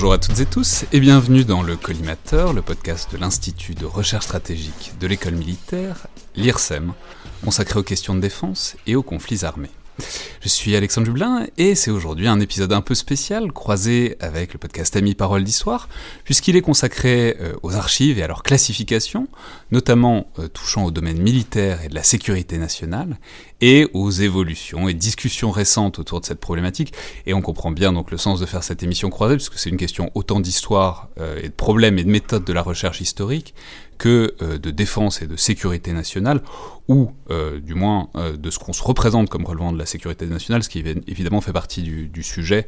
Bonjour à toutes et tous et bienvenue dans le Collimateur, le podcast de l'Institut de recherche stratégique de l'école militaire, l'IRSEM, consacré aux questions de défense et aux conflits armés. Je suis Alexandre Dublin et c'est aujourd'hui un épisode un peu spécial croisé avec le podcast Ami Parole d'Histoire puisqu'il est consacré euh, aux archives et à leur classification, notamment euh, touchant au domaine militaire et de la sécurité nationale et aux évolutions et discussions récentes autour de cette problématique. Et on comprend bien donc le sens de faire cette émission croisée puisque c'est une question autant d'histoire euh, et de problèmes et de méthodes de la recherche historique que euh, de défense et de sécurité nationale, ou euh, du moins de ce qu'on se représente comme relevant de la sécurité nationale, ce qui évidemment fait partie du, sujet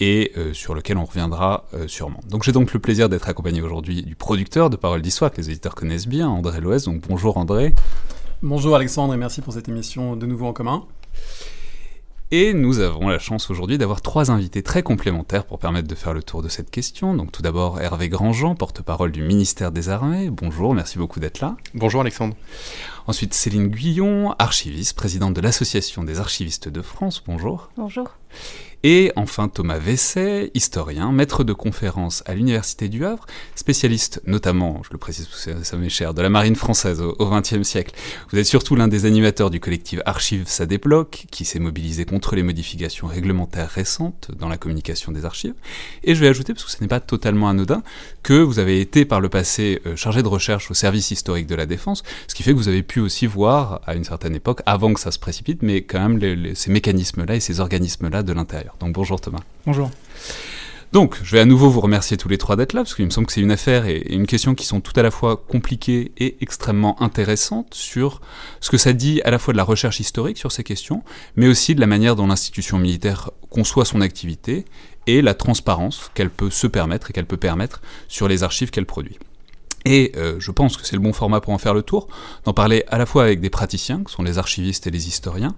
et sur lequel on reviendra sûrement. Donc j'ai donc le plaisir d'être accompagné aujourd'hui du producteur de Paroles d'Histoire, que les éditeurs connaissent bien, André Loès. Donc bonjour André. Bonjour Alexandre et merci pour cette émission de nouveau en commun. Et nous avons la chance aujourd'hui d'avoir trois invités très complémentaires pour permettre de faire le tour de cette question. Donc tout d'abord Hervé Grandjean, porte-parole du ministère des Armées. Bonjour, merci beaucoup d'être là. Bonjour Alexandre. Ensuite Céline Guyon, archiviste, présidente de l'Association des archivistes de France. Bonjour. Bonjour. Et enfin Thomas Vesset, historien, maître de conférence à l'Université du Havre, spécialiste notamment, je le précise ça m'est cher, de la marine française au XXe siècle. Vous êtes surtout l'un des animateurs du collectif Archives Ça débloque, qui s'est mobilisé contre les modifications réglementaires récentes dans la communication des archives. Et je vais ajouter, parce que ce n'est pas totalement anodin, que vous avez été par le passé euh, chargé de recherche au service historique de la défense, ce qui fait que vous avez pu aussi voir à une certaine époque, avant que ça se précipite, mais quand même ces mécanismes-là et ces organismes-là de l'intérieur. Donc bonjour Thomas. Bonjour. Donc, je vais à nouveau vous remercier tous les trois d'être là, parce qu'il me semble que c'est une affaire et une question qui sont tout à la fois compliquées et extrêmement intéressantes sur ce que ça dit à la fois de la recherche historique sur ces questions, mais aussi de la manière dont l'institution militaire conçoit son activité et la transparence qu'elle peut se permettre et qu'elle peut permettre sur les archives qu'elle produit. Et euh, je pense que c'est le bon format pour en faire le tour, d'en parler à la fois avec des praticiens, que sont les archivistes et les historiens,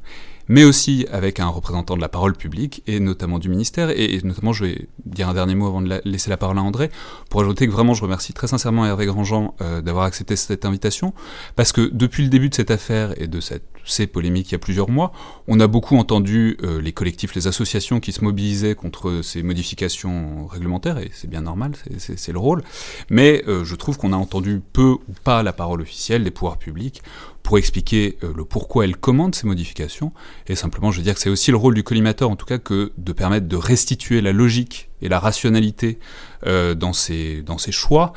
mais aussi avec un représentant de la parole publique, et notamment du ministère, et, notamment je vais dire un dernier mot avant de laisser la parole à André, pour ajouter que vraiment je remercie très sincèrement Hervé Grandjean euh, d'avoir accepté cette invitation, parce que depuis le début de cette affaire et de cette, ces polémiques il y a plusieurs mois, on a beaucoup entendu euh, les collectifs, les associations qui se mobilisaient contre ces modifications réglementaires, et c'est bien normal, c'est le rôle, mais euh, je trouve qu'on a entendu peu ou pas la parole officielle des pouvoirs publics pour expliquer euh, le pourquoi elle commande ces modifications. Et simplement, je veux dire que c'est aussi le rôle du collimateur, en tout cas, que de permettre de restituer la logique et la rationalité euh, dans, ses, dans ses choix,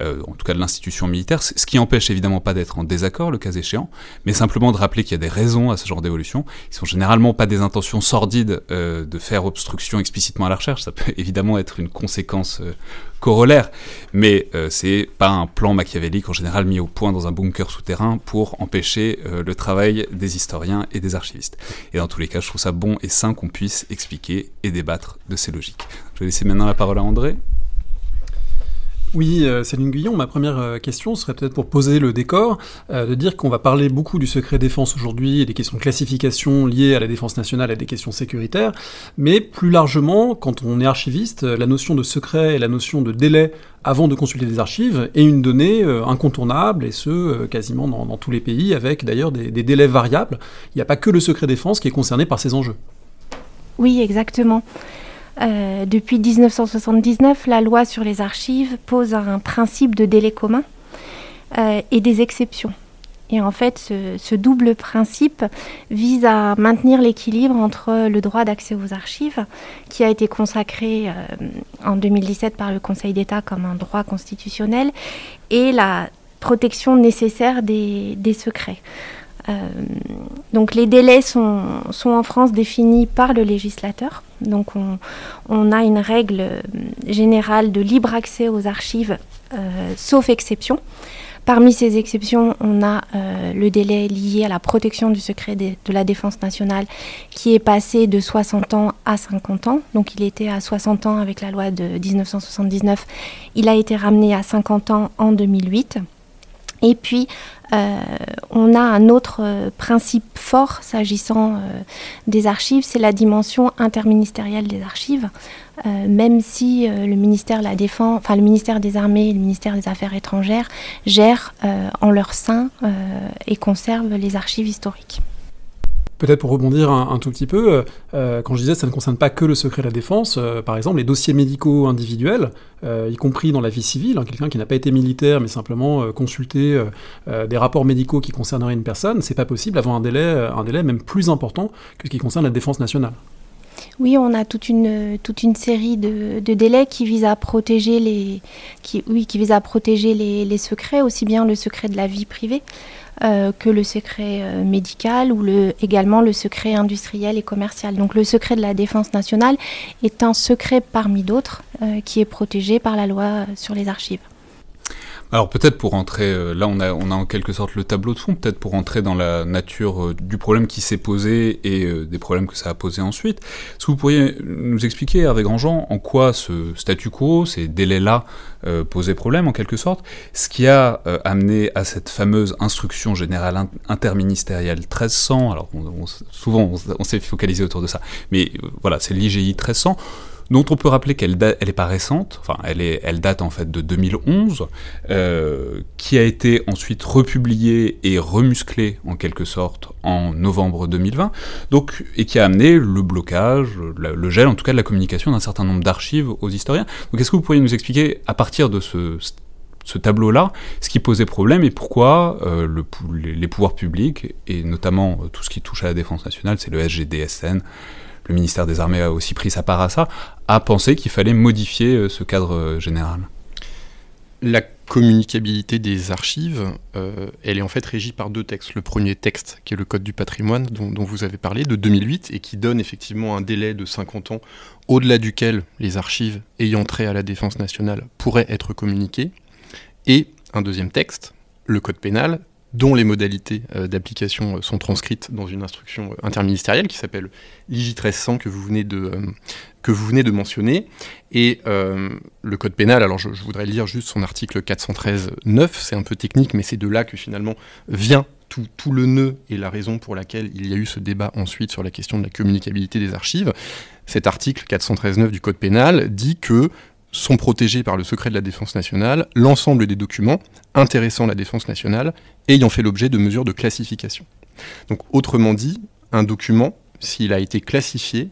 euh, en tout cas de l'institution militaire, ce qui empêche évidemment pas d'être en désaccord, le cas échéant, mais simplement de rappeler qu'il y a des raisons à ce genre d'évolution, qui sont généralement pas des intentions sordides euh, de faire obstruction explicitement à la recherche, ça peut évidemment être une conséquence euh, corollaire, mais c'est pas un plan machiavélique en général mis au point dans un bunker souterrain pour empêcher le travail des historiens et des archivistes. Et dans tous les cas, je trouve ça bon et sain qu'on puisse expliquer et débattre de ces logiques. Je vais laisser maintenant la parole à André. Oui, euh, Céline Guillon, ma première euh, question serait peut-être pour poser le décor, euh, de dire qu'on va parler beaucoup du secret défense aujourd'hui et des questions de classification liées à la défense nationale et des questions sécuritaires, mais plus largement, quand on est archiviste, la notion de secret et la notion de délai avant de consulter des archives est une donnée incontournable, et ce, quasiment dans, tous les pays, avec d'ailleurs des, des délais variables. Il n'y a pas que le secret défense qui est concerné par ces enjeux. Oui, exactement. Depuis 1979, la loi sur les archives pose un principe de délai commun et des exceptions. Et en fait, ce, double principe vise à maintenir l'équilibre entre le droit d'accès aux archives, qui a été consacré euh, en 2017 par le Conseil d'État comme un droit constitutionnel, et la protection nécessaire des, secrets. Euh, donc les délais sont, en France définis par le législateur. Donc on, a une règle générale de libre accès aux archives, euh, sauf exception. Parmi ces exceptions, on a euh, le délai lié à la protection du secret de, la défense nationale qui est passé de 60 ans à 50 ans. Donc il était à 60 ans avec la loi de 1979. Il a été ramené à 50 ans en 2008. Et puis, euh, on a un autre euh, principe fort s'agissant des archives, c'est la dimension interministérielle des archives. Euh, même si euh, le ministère la enfin le ministère des Armées et le ministère des Affaires étrangères gèrent euh, en leur sein et conservent les archives historiques. Peut-être pour rebondir un, tout petit peu, quand je disais ça ne concerne pas que le secret de la défense, par exemple les dossiers médicaux individuels, y compris dans la vie civile, hein, quelqu'un qui n'a pas été militaire mais simplement consulté des rapports médicaux qui concerneraient une personne, c'est pas possible avant un délai, un délai même plus important que ce qui concerne la défense nationale. Oui, on a toute une, toute une série de, délais qui visent à protéger les, qui, oui, qui visent à protéger les, secrets, aussi bien le secret de la vie privée euh, que le secret euh, médical ou le, également le secret industriel et commercial. Donc le secret de la défense nationale est un secret parmi d'autres euh, qui est protégé par la loi sur les archives. Alors peut-être pour entrer, euh, là on a, on a en quelque sorte le tableau de fond, peut-être pour entrer dans la nature euh, du problème qui s'est posé et euh, des problèmes que ça a posé ensuite. Est-ce que vous pourriez nous expliquer, Hervé Grandjean, en quoi ce statu quo, ces délais-là, posaient problème en quelque sorte? Ce qui a amené à cette fameuse instruction générale interministérielle 1300, alors souvent on, s'est focalisé autour de ça, mais voilà, c'est l'IGI 1300 dont on peut rappeler qu'elle elle est pas récente, enfin elle, date en fait de 2011, euh, qui a été ensuite republiée et remusclée en quelque sorte en novembre 2020, donc, et qui a amené le blocage, le, gel en tout cas de la communication d'un certain nombre d'archives aux historiens. Donc est-ce que vous pourriez nous expliquer à partir de ce, tableau-là, ce qui posait problème et pourquoi euh, le, les, pouvoirs publics, et notamment euh, tout ce qui touche à la défense nationale, c'est le SGDSN, le ministère des Armées a aussi pris sa part à ça, a pensé qu'il fallait modifier euh, ce cadre euh, général La communicabilité des archives, euh, elle est en fait régie par deux textes. Le premier texte, qui est le Code du patrimoine, dont, vous avez parlé, de 2008, et qui donne effectivement un délai de 50 ans, au-delà duquel les archives ayant trait à la défense nationale pourraient être communiquées. Et un deuxième texte, le Code pénal, dont les modalités euh, d'application euh, sont transcrites dans une instruction euh, interministérielle qui s'appelle l'IJ 1300 que vous venez de, mentionner. Et le code pénal, alors je, voudrais lire juste son article 413.9, c'est un peu technique, mais c'est de là que finalement vient tout, tout, le nœud et la raison pour laquelle il y a eu ce débat ensuite sur la question de la communicabilité des archives. Cet article 413.9 du code pénal dit que sont protégés par le secret de la défense nationale l'ensemble des documents intéressant la défense nationale ayant fait l'objet de mesures de classification. Donc autrement dit, un document, s'il a été classifié,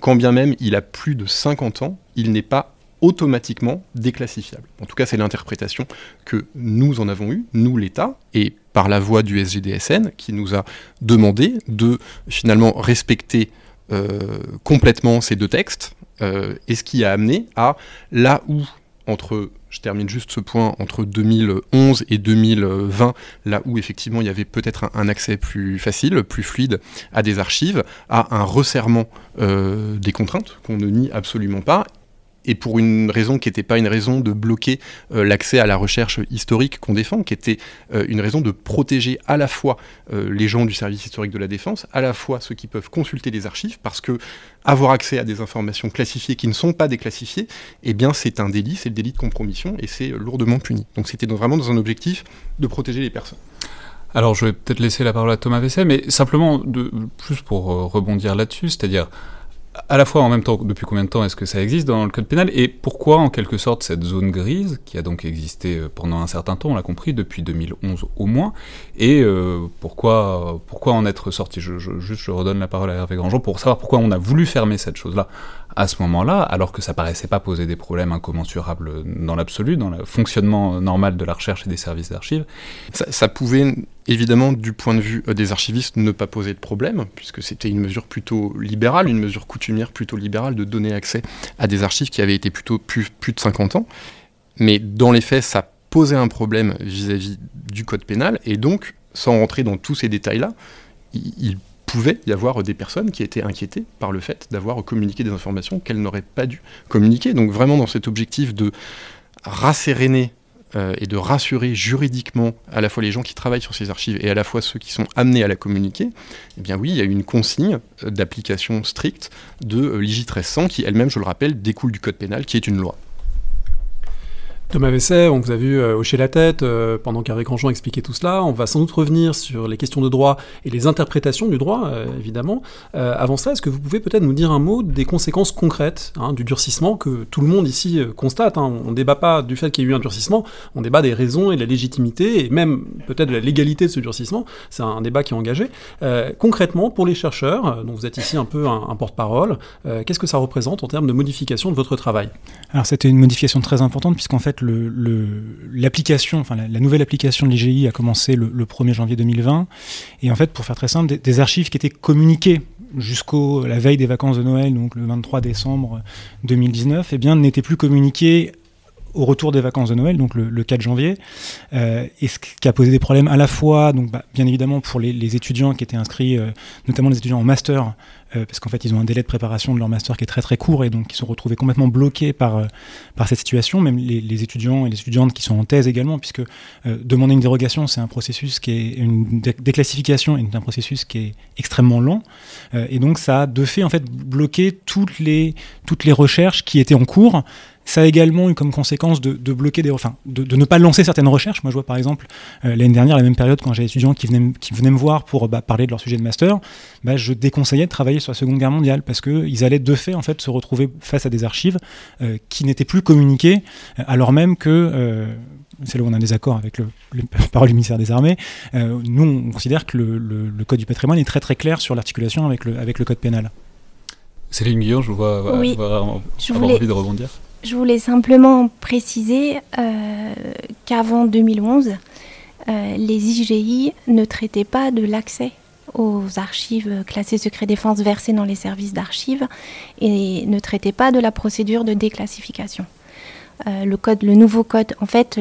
quand bien même il a plus de 50 ans, il n'est pas automatiquement déclassifiable. En tout cas, c'est l'interprétation que nous en avons eue, nous l'État, et par la voix du SGDSN, qui nous a demandé de finalement respecter euh, complètement ces deux textes, et ce qui a amené à là où, entre, je termine juste ce point, entre 2011 et 2020, là où effectivement il y avait peut-être un, accès plus facile, plus fluide à des archives, à un resserrement euh, des contraintes qu'on ne nie absolument pas, et pour une raison qui n'était pas une raison de bloquer euh, l'accès à la recherche historique qu'on défend, qui était euh, une raison de protéger à la fois euh, les gens du service historique de la défense, à la fois ceux qui peuvent consulter les archives, parce que avoir accès à des informations classifiées qui ne sont pas déclassifiées, eh bien c'est un délit, c'est le délit de compromission, et c'est lourdement puni. Donc c'était vraiment dans un objectif de protéger les personnes. Alors je vais peut-être laisser la parole à Thomas Vesset, mais simplement plus pour rebondir là-dessus, c'est-à-dire à la fois en même temps, depuis combien de temps est-ce que ça existe dans le code pénal et pourquoi en quelque sorte cette zone grise qui a donc existé euh, pendant un certain temps, on l'a compris, depuis 2011 au moins, et euh, pourquoi, pourquoi en être sorti? Je, Juste je redonne la parole à Hervé Grandjean pour savoir pourquoi on a voulu fermer cette chose-là à ce moment-là, alors que ça paraissait pas poser des problèmes incommensurables dans l'absolu, dans le fonctionnement normal de la recherche et des services d'archives. Ça, pouvait évidemment, du point de vue euh, des archivistes, ne pas poser de problème, puisque c'était une mesure plutôt libérale, une mesure coutumière plutôt libérale de donner accès à des archives qui avaient été plutôt plus, de 50 ans. Mais dans les faits, ça posait un problème vis-à-vis du code pénal, et donc, sans rentrer dans tous ces détails-là, il pouvait y avoir des personnes qui étaient inquiétées par le fait d'avoir communiqué des informations qu'elles n'auraient pas dû communiquer. Donc vraiment dans cet objectif de rasséréner euh, et de rassurer juridiquement à la fois les gens qui travaillent sur ces archives et à la fois ceux qui sont amenés à la communiquer, eh bien oui, il y a une consigne euh, d'application stricte de euh, l'IJ 1300 qui elle-même, je le rappelle, découle du code pénal qui est une loi. Thomas Vesset, on vous a vu euh, hocher la tête euh, pendant qu'Harry Grandjean expliquait tout cela. On va sans doute revenir sur les questions de droit et les interprétations du droit, euh, évidemment. avant ça, est-ce que vous pouvez peut-être nous dire un mot des conséquences concrètes hein, du durcissement que tout le monde ici constate hein? On ne débat pas du fait qu'il y ait eu un durcissement, on débat des raisons et de la légitimité, et même peut-être de la légalité de ce durcissement. C'est un débat qui est engagé. concrètement, pour les chercheurs, dont vous êtes ici un peu un, un porte-parole, qu'est-ce que ça représente en termes de modification de votre travail? Alors c'était une modification très importante, puisqu'en fait, l'application, enfin la, nouvelle application de l'IGI a commencé le, 1er janvier 2020. Et en fait, pour faire très simple, des, archives qui étaient communiquées jusqu'au la veille des vacances de Noël, donc le 23 décembre 2019, eh bien n'étaient plus communiquées au retour des vacances de Noël, donc le, 4 janvier, euh, et ce qui a posé des problèmes à la fois, donc bah, bien évidemment pour les, étudiants qui étaient inscrits, euh, notamment les étudiants en master, euh, parce qu'en fait ils ont un délai de préparation de leur master qui est très très court et donc ils sont retrouvés complètement bloqués par, par cette situation, même les, étudiants et les étudiantes qui sont en thèse également, puisque demander une dérogation c'est un processus qui est une déclassification est un processus qui est extrêmement lent, et donc ça a de fait en fait bloqué toutes les, toutes les recherches qui étaient en cours, ça a également eu comme conséquence de, bloquer des, enfin, de, ne pas lancer certaines recherches. Moi, je vois par exemple euh, l'année dernière, la même période, quand j'ai des étudiants qui venaient, qui venaient me voir pour bah, parler de leur sujet de master, bah, je déconseillais de travailler sur la Seconde Guerre mondiale parce qu'ils allaient de fait en fait se retrouver face à des archives euh, qui n'étaient plus communiquées, euh, alors même que c'est là où on a des accords avec le, parole du ministère des Armées, nous on considère que le, code du patrimoine est très très clair sur l'articulation avec le, avec le code pénal. Céline Guillaume, je vois avoir, envie de rebondir. Je voulais simplement préciser euh, qu'avant 2011, euh, les IGI ne traitaient pas de l'accès aux archives classées secret défense versées dans les services d'archives et ne traitaient pas de la procédure de déclassification. Euh, le nouveau code, en fait,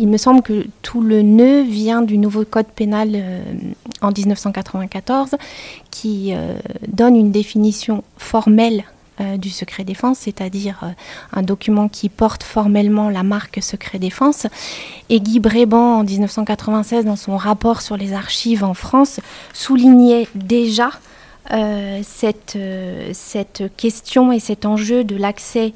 il me semble que tout le nœud vient du nouveau code pénal en 1994 qui donne une définition formelle euh, du secret défense, c'est-à-dire euh, un document qui porte formellement la marque secret défense. Et Guy Bréban, en 1996, dans son rapport sur les archives en France, soulignait déjà euh, cette, cette, question et cet enjeu de l'accès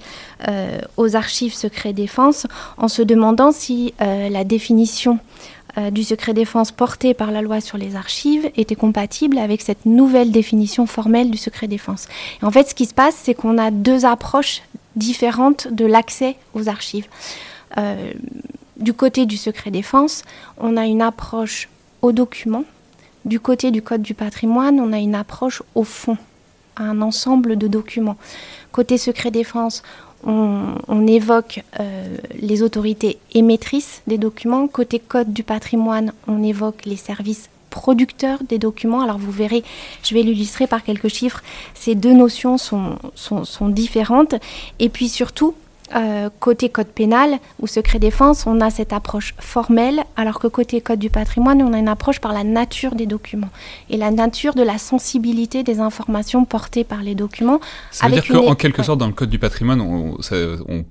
aux archives secret défense en se demandant si la définition euh, du secret défense porté par la loi sur les archives était compatible avec cette nouvelle définition formelle du secret défense. En fait, ce qui se passe, c'est qu'on a deux approches différentes de l'accès aux archives. Euh, du côté du secret défense, on a une approche au document. Du côté du Code du patrimoine, on a une approche au fond, à un ensemble de documents. Côté secret défense, on, évoque euh, les autorités émettrices des documents. Côté Code du patrimoine, on évoque les services producteurs des documents. Alors vous verrez, je vais l'illustrer par quelques chiffres. Ces deux notions sont, sont différentes. Et puis surtout, euh, côté code pénal ou secret défense, on a cette approche formelle, alors que côté code du patrimoine, on a une approche par la nature des documents et la nature de la sensibilité des informations portées par les documents. Ça veut dire qu'en quelque sorte, dans le code du patrimoine, on, on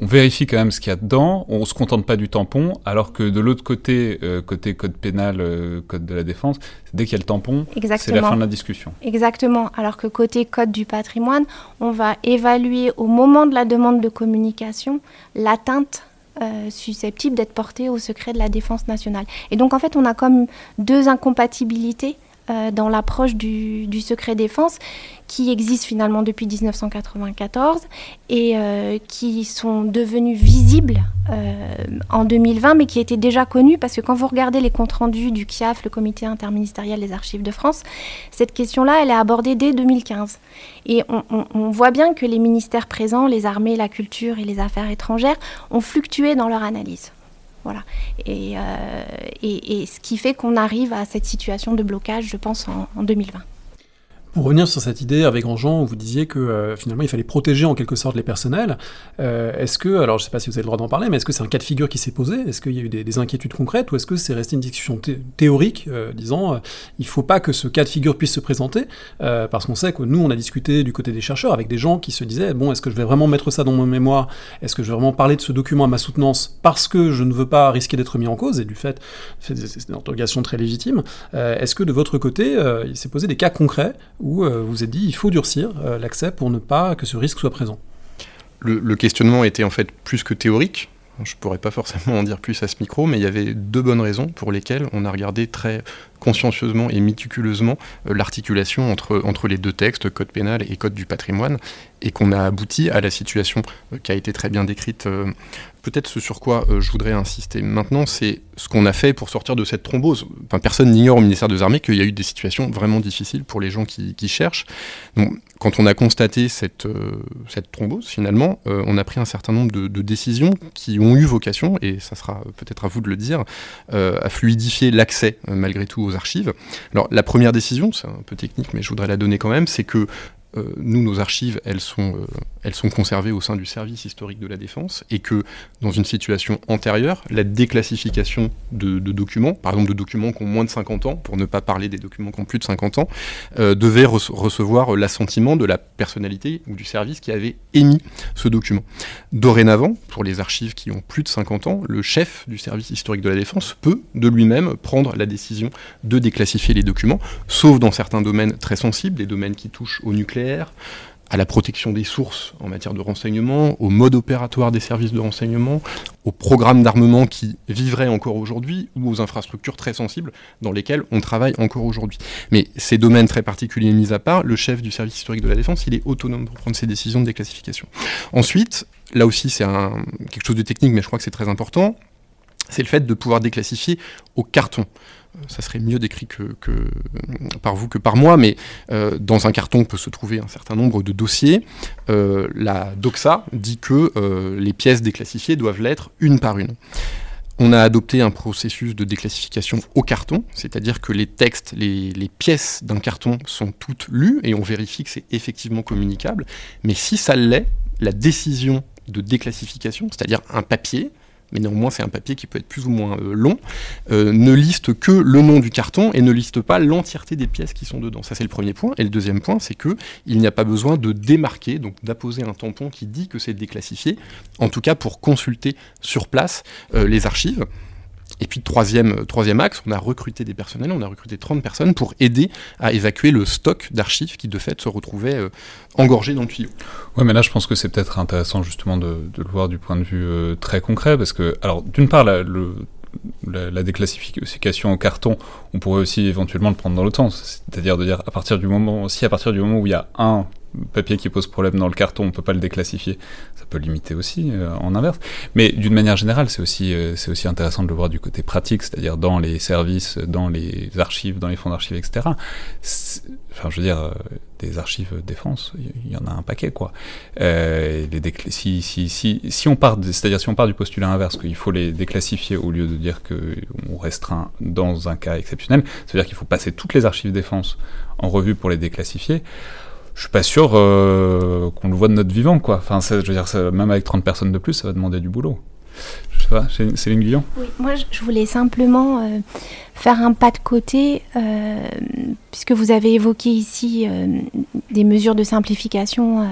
on vérifie quand même ce qu'il y a dedans, on se contente pas du tampon, alors que de l'autre côté, euh, côté code pénal, euh, code de la défense, dès qu'il y a le tampon, c'est la fin de la discussion. Exactement, alors que côté code du patrimoine, on va évaluer au moment de la demande de communication l'atteinte euh, susceptible d'être portée au secret de la défense nationale. Et donc en fait, on a comme deux incompatibilités dans l'approche du, secret défense qui existe finalement depuis 1994 et euh, qui sont devenus visibles euh, en 2020, mais qui étaient déjà connus parce que quand vous regardez les comptes rendus du CIAF, le Comité interministériel des archives de France, cette question-là, elle est abordée dès 2015. Et on, voit bien que les ministères présents, les armées, la culture et les affaires étrangères, ont fluctué dans leur analyse. Voilà. Et, euh, et, ce qui fait qu'on arrive à cette situation de blocage, je pense, en 2020. Pour revenir sur cette idée avec Jean, où vous disiez que euh, finalement il fallait protéger en quelque sorte les personnels, euh, est-ce que, alors je ne sais pas si vous avez le droit d'en parler, mais est-ce que c'est un cas de figure qui s'est posé? Est-ce qu'il y a eu des, inquiétudes concrètes ou est-ce que c'est resté une discussion théorique euh, disant il ne faut pas que ce cas de figure puisse se présenter Parce qu'on sait que nous on a discuté du côté des chercheurs avec des gens qui se disaient bon, est-ce que je vais vraiment mettre ça dans mon mémoire? Est-ce que je vais vraiment parler de ce document à ma soutenance parce que je ne veux pas risquer d'être mis en cause et du fait, c'est une interrogation très légitime. est-ce que de votre côté il s'est posé des cas concrets où euh, vous êtes dit il faut durcir euh, l'accès pour ne pas que ce risque soit présent le, questionnement était en fait plus que théorique. Je ne pourrais pas forcément en dire plus à ce micro, mais il y avait deux bonnes raisons pour lesquelles on a regardé très consciencieusement et méticuleusement euh, l'articulation entre, entre les deux textes, code pénal et code du patrimoine, et qu'on a abouti à la situation qui a été très bien décrite Peut-être ce sur quoi euh, je voudrais insister maintenant, c'est ce qu'on a fait pour sortir de cette thrombose. Enfin, personne n'ignore au ministère des Armées qu'il y a eu des situations vraiment difficiles pour les gens qui, cherchent. Quand on a constaté cette, euh, cette thrombose, finalement, euh, on a pris un certain nombre de, décisions qui ont eu vocation, et ça sera peut-être à vous de le dire, à fluidifier l'accès malgré tout aux archives. Alors, la première décision, c'est un peu technique, mais je voudrais la donner quand même, c'est que nous, nos archives, elles sont elles sont conservées au sein du service historique de la défense et que dans une situation antérieure, la déclassification de, documents, par exemple de documents qui ont moins de 50 ans, pour ne pas parler des documents qui ont plus de 50 ans, euh, devait recevoir l'assentiment de la personnalité ou du service qui avait émis ce document. Dorénavant, pour les archives qui ont plus de 50 ans, le chef du service historique de la défense peut de lui-même prendre la décision de déclassifier les documents, sauf dans certains domaines très sensibles, les domaines qui touchent au nucléaire, à la protection des sources en matière de renseignement, au mode opératoire des services de renseignement, aux programmes d'armement qui vivraient encore aujourd'hui ou aux infrastructures très sensibles dans lesquelles on travaille encore aujourd'hui. Mais ces domaines très particuliers mis à part, le chef du service historique de la défense, il est autonome pour prendre ses décisions de déclassification. Ensuite, là aussi c'est quelque chose de technique, mais je crois que c'est très important, c'est le fait de pouvoir déclassifier au carton ça serait mieux décrit que, par vous que par moi, mais euh, dans un carton peut se trouver un certain nombre de dossiers. Euh, la DOXA dit que euh, les pièces déclassifiées doivent l'être une par une. On a adopté un processus de déclassification au carton, c'est-à-dire que les textes, les, les pièces d'un carton sont toutes lues et on vérifie que c'est effectivement communicable. Mais si ça l'est, la décision de déclassification, c'est-à-dire un papier, mais néanmoins c'est un papier qui peut être plus ou moins euh, long, euh, ne liste que le nom du carton et ne liste pas l'entièreté des pièces qui sont dedans. Ça c'est le premier point. Et le deuxième point, c'est que il n'y a pas besoin de démarquer, donc d'apposer un tampon qui dit que c'est déclassifié, en tout cas pour consulter sur place euh, les archives. Et puis troisième, troisième axe, on a recruté des personnels, on a recruté 30 personnes pour aider à évacuer le stock d'archives qui de fait se retrouvait euh, engorgé dans le tuyau. Ouais, mais là je pense que c'est peut-être intéressant justement de, le voir du point de vue euh, très concret, parce que, alors d'une part, la, le, la, déclassification en carton, on pourrait aussi éventuellement le prendre dans l'autre sens, c'est-à-dire de dire à partir du moment, si à partir du moment où il y a un papier qui pose problème dans le carton, on peut pas le déclassifier. Ça peut limiter aussi euh, en inverse. Mais d'une manière générale, c'est aussi euh, c'est aussi intéressant de le voir du côté pratique, c'est-à-dire dans les services, dans les archives, dans les fonds d'archives, etc. Enfin, je veux dire, euh, des archives défense, il y, en a un paquet, quoi. les si, si, si, si on part, c'est-à-dire si on part du postulat inverse, qu'il faut les déclassifier au lieu de dire que on restreint dans un cas exceptionnel, ça veut dire qu'il faut passer toutes les archives défense en revue pour les déclassifier je suis pas sûr euh, qu'on le voit de notre vivant, quoi. Enfin, je veux dire, même avec 30 personnes de plus, ça va demander du boulot. Je sais pas, Céline Guillon Oui, moi je voulais simplement euh, faire un pas de côté, euh, puisque vous avez évoqué ici des mesures de simplification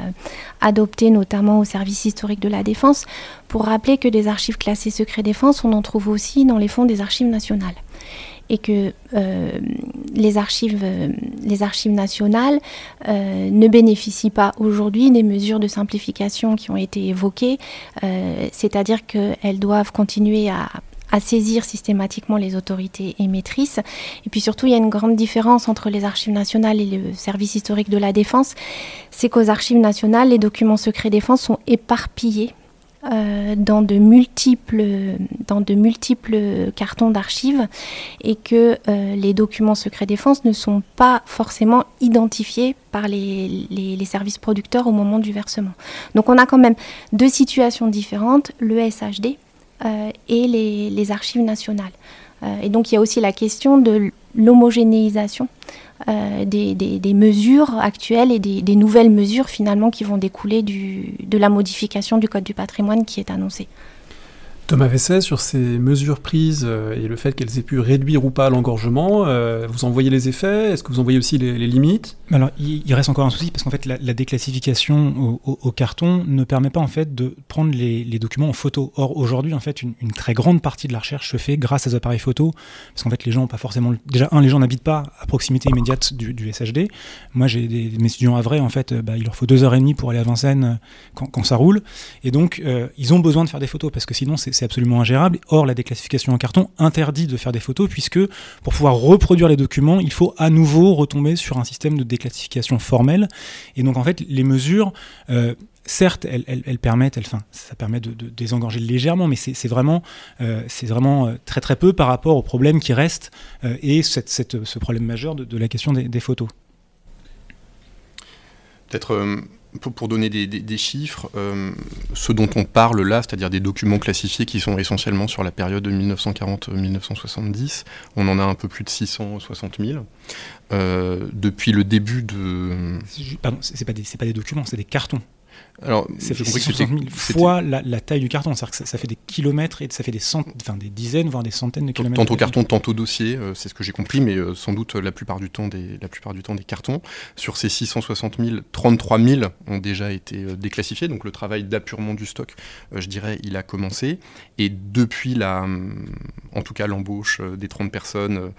adoptées notamment au service historique de la défense, pour rappeler que des archives classées secret défense, on en trouve aussi dans les fonds des archives nationales et que euh, les, archives, euh, les archives nationales euh, ne bénéficient pas aujourd'hui des mesures de simplification qui ont été évoquées, c'est-à-dire qu'elles doivent continuer à, à saisir systématiquement les autorités émettrices. Et puis surtout, il y a une grande différence entre les archives nationales et le service historique de la défense. C'est qu'aux archives nationales, les documents secrets défense sont éparpillés euh, dans, de multiples, dans de multiples cartons d'archives et que euh, les documents secrets défense ne sont pas forcément identifiés par les, les, services producteurs au moment du versement. Donc on a quand même deux situations différentes, le SHD euh, et les, les, archives nationales. et donc il y a aussi la question de l'homogénéisation euh, des, des, mesures actuelles et des, nouvelles mesures finalement qui vont découler du, de la modification du Code du patrimoine qui est annoncée. Thomas Vesset, sur ces mesures prises euh, et le fait qu'elles aient pu réduire ou pas l'engorgement, euh, vous en voyez les effets? Est-ce que vous en voyez aussi les, limites? Alors, il, reste encore un souci parce qu'en fait, la, déclassification au, carton ne permet pas en fait de prendre les, documents en photo. Or, aujourd'hui, en fait, une, très grande partie de la recherche se fait grâce à des appareils photo, parce qu'en fait, les gens n'ont pas forcément. Déjà, un, les gens n'habitent pas à proximité immédiate du, SHD. Moi, j'ai des, mes étudiants à vrai, en fait, bah, il leur faut deux heures et demie pour aller à Vincennes quand ça roule, et donc ils ont besoin de faire des photos parce que sinon, c'est c'est absolument ingérable. Or, la déclassification en carton interdit de faire des photos puisque pour pouvoir reproduire les documents, il faut à nouveau retomber sur un système de déclassification formelle. Et donc, en fait, les mesures, euh, certes, elles, permettent, enfin, ça permet de, désengorger légèrement, mais c'est vraiment, euh, vraiment euh, très très peu par rapport au problème qui reste et ce problème majeur de, la question des, des photos. Peut-être pour, donner des, chiffres, euh, ce dont on parle là, c'est-à-dire des documents classifiés qui sont essentiellement sur la période de 1940-1970, on en a un peu plus de 660 000. Euh, depuis le début de... Pardon, c'est pas, pas des documents, c'est des cartons. Alors, ça fait 660 000 fois la, taille du carton, c'est-à-dire que ça, fait des kilomètres et ça fait des, enfin, des dizaines, voire des centaines de kilomètres. Tantôt carton, tantôt dossier, euh, c'est ce que j'ai compris, mais euh, sans doute la plupart, du temps des, la plupart du temps des cartons. Sur ces 660 000, 33 000 ont déjà été euh, déclassifiés, donc le travail d'appurement du stock, je dirais, il a commencé. Et depuis la, en tout cas l'embauche des 30 personnes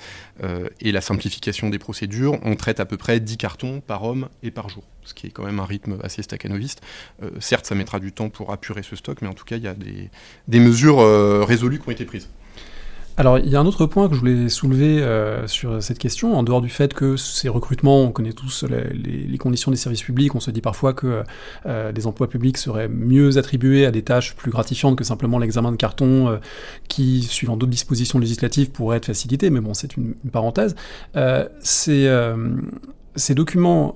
et la simplification des procédures, on traite à peu près 10 cartons par homme et par jour ce qui est quand même un rythme assez staccanoviste. Euh, certes, ça mettra du temps pour apurer ce stock, mais en tout cas, il y a des, mesures euh, résolues qui ont été prises. Alors, il y a un autre point que je voulais soulever euh, sur cette question, en dehors du fait que ces recrutements, on connaît tous les, conditions des services publics, on se dit parfois que des emplois publics seraient mieux attribués à des tâches plus gratifiantes que simplement l'examen de carton, qui, suivant d'autres dispositions législatives, pourrait être facilité, mais bon, c'est une, parenthèse. ces documents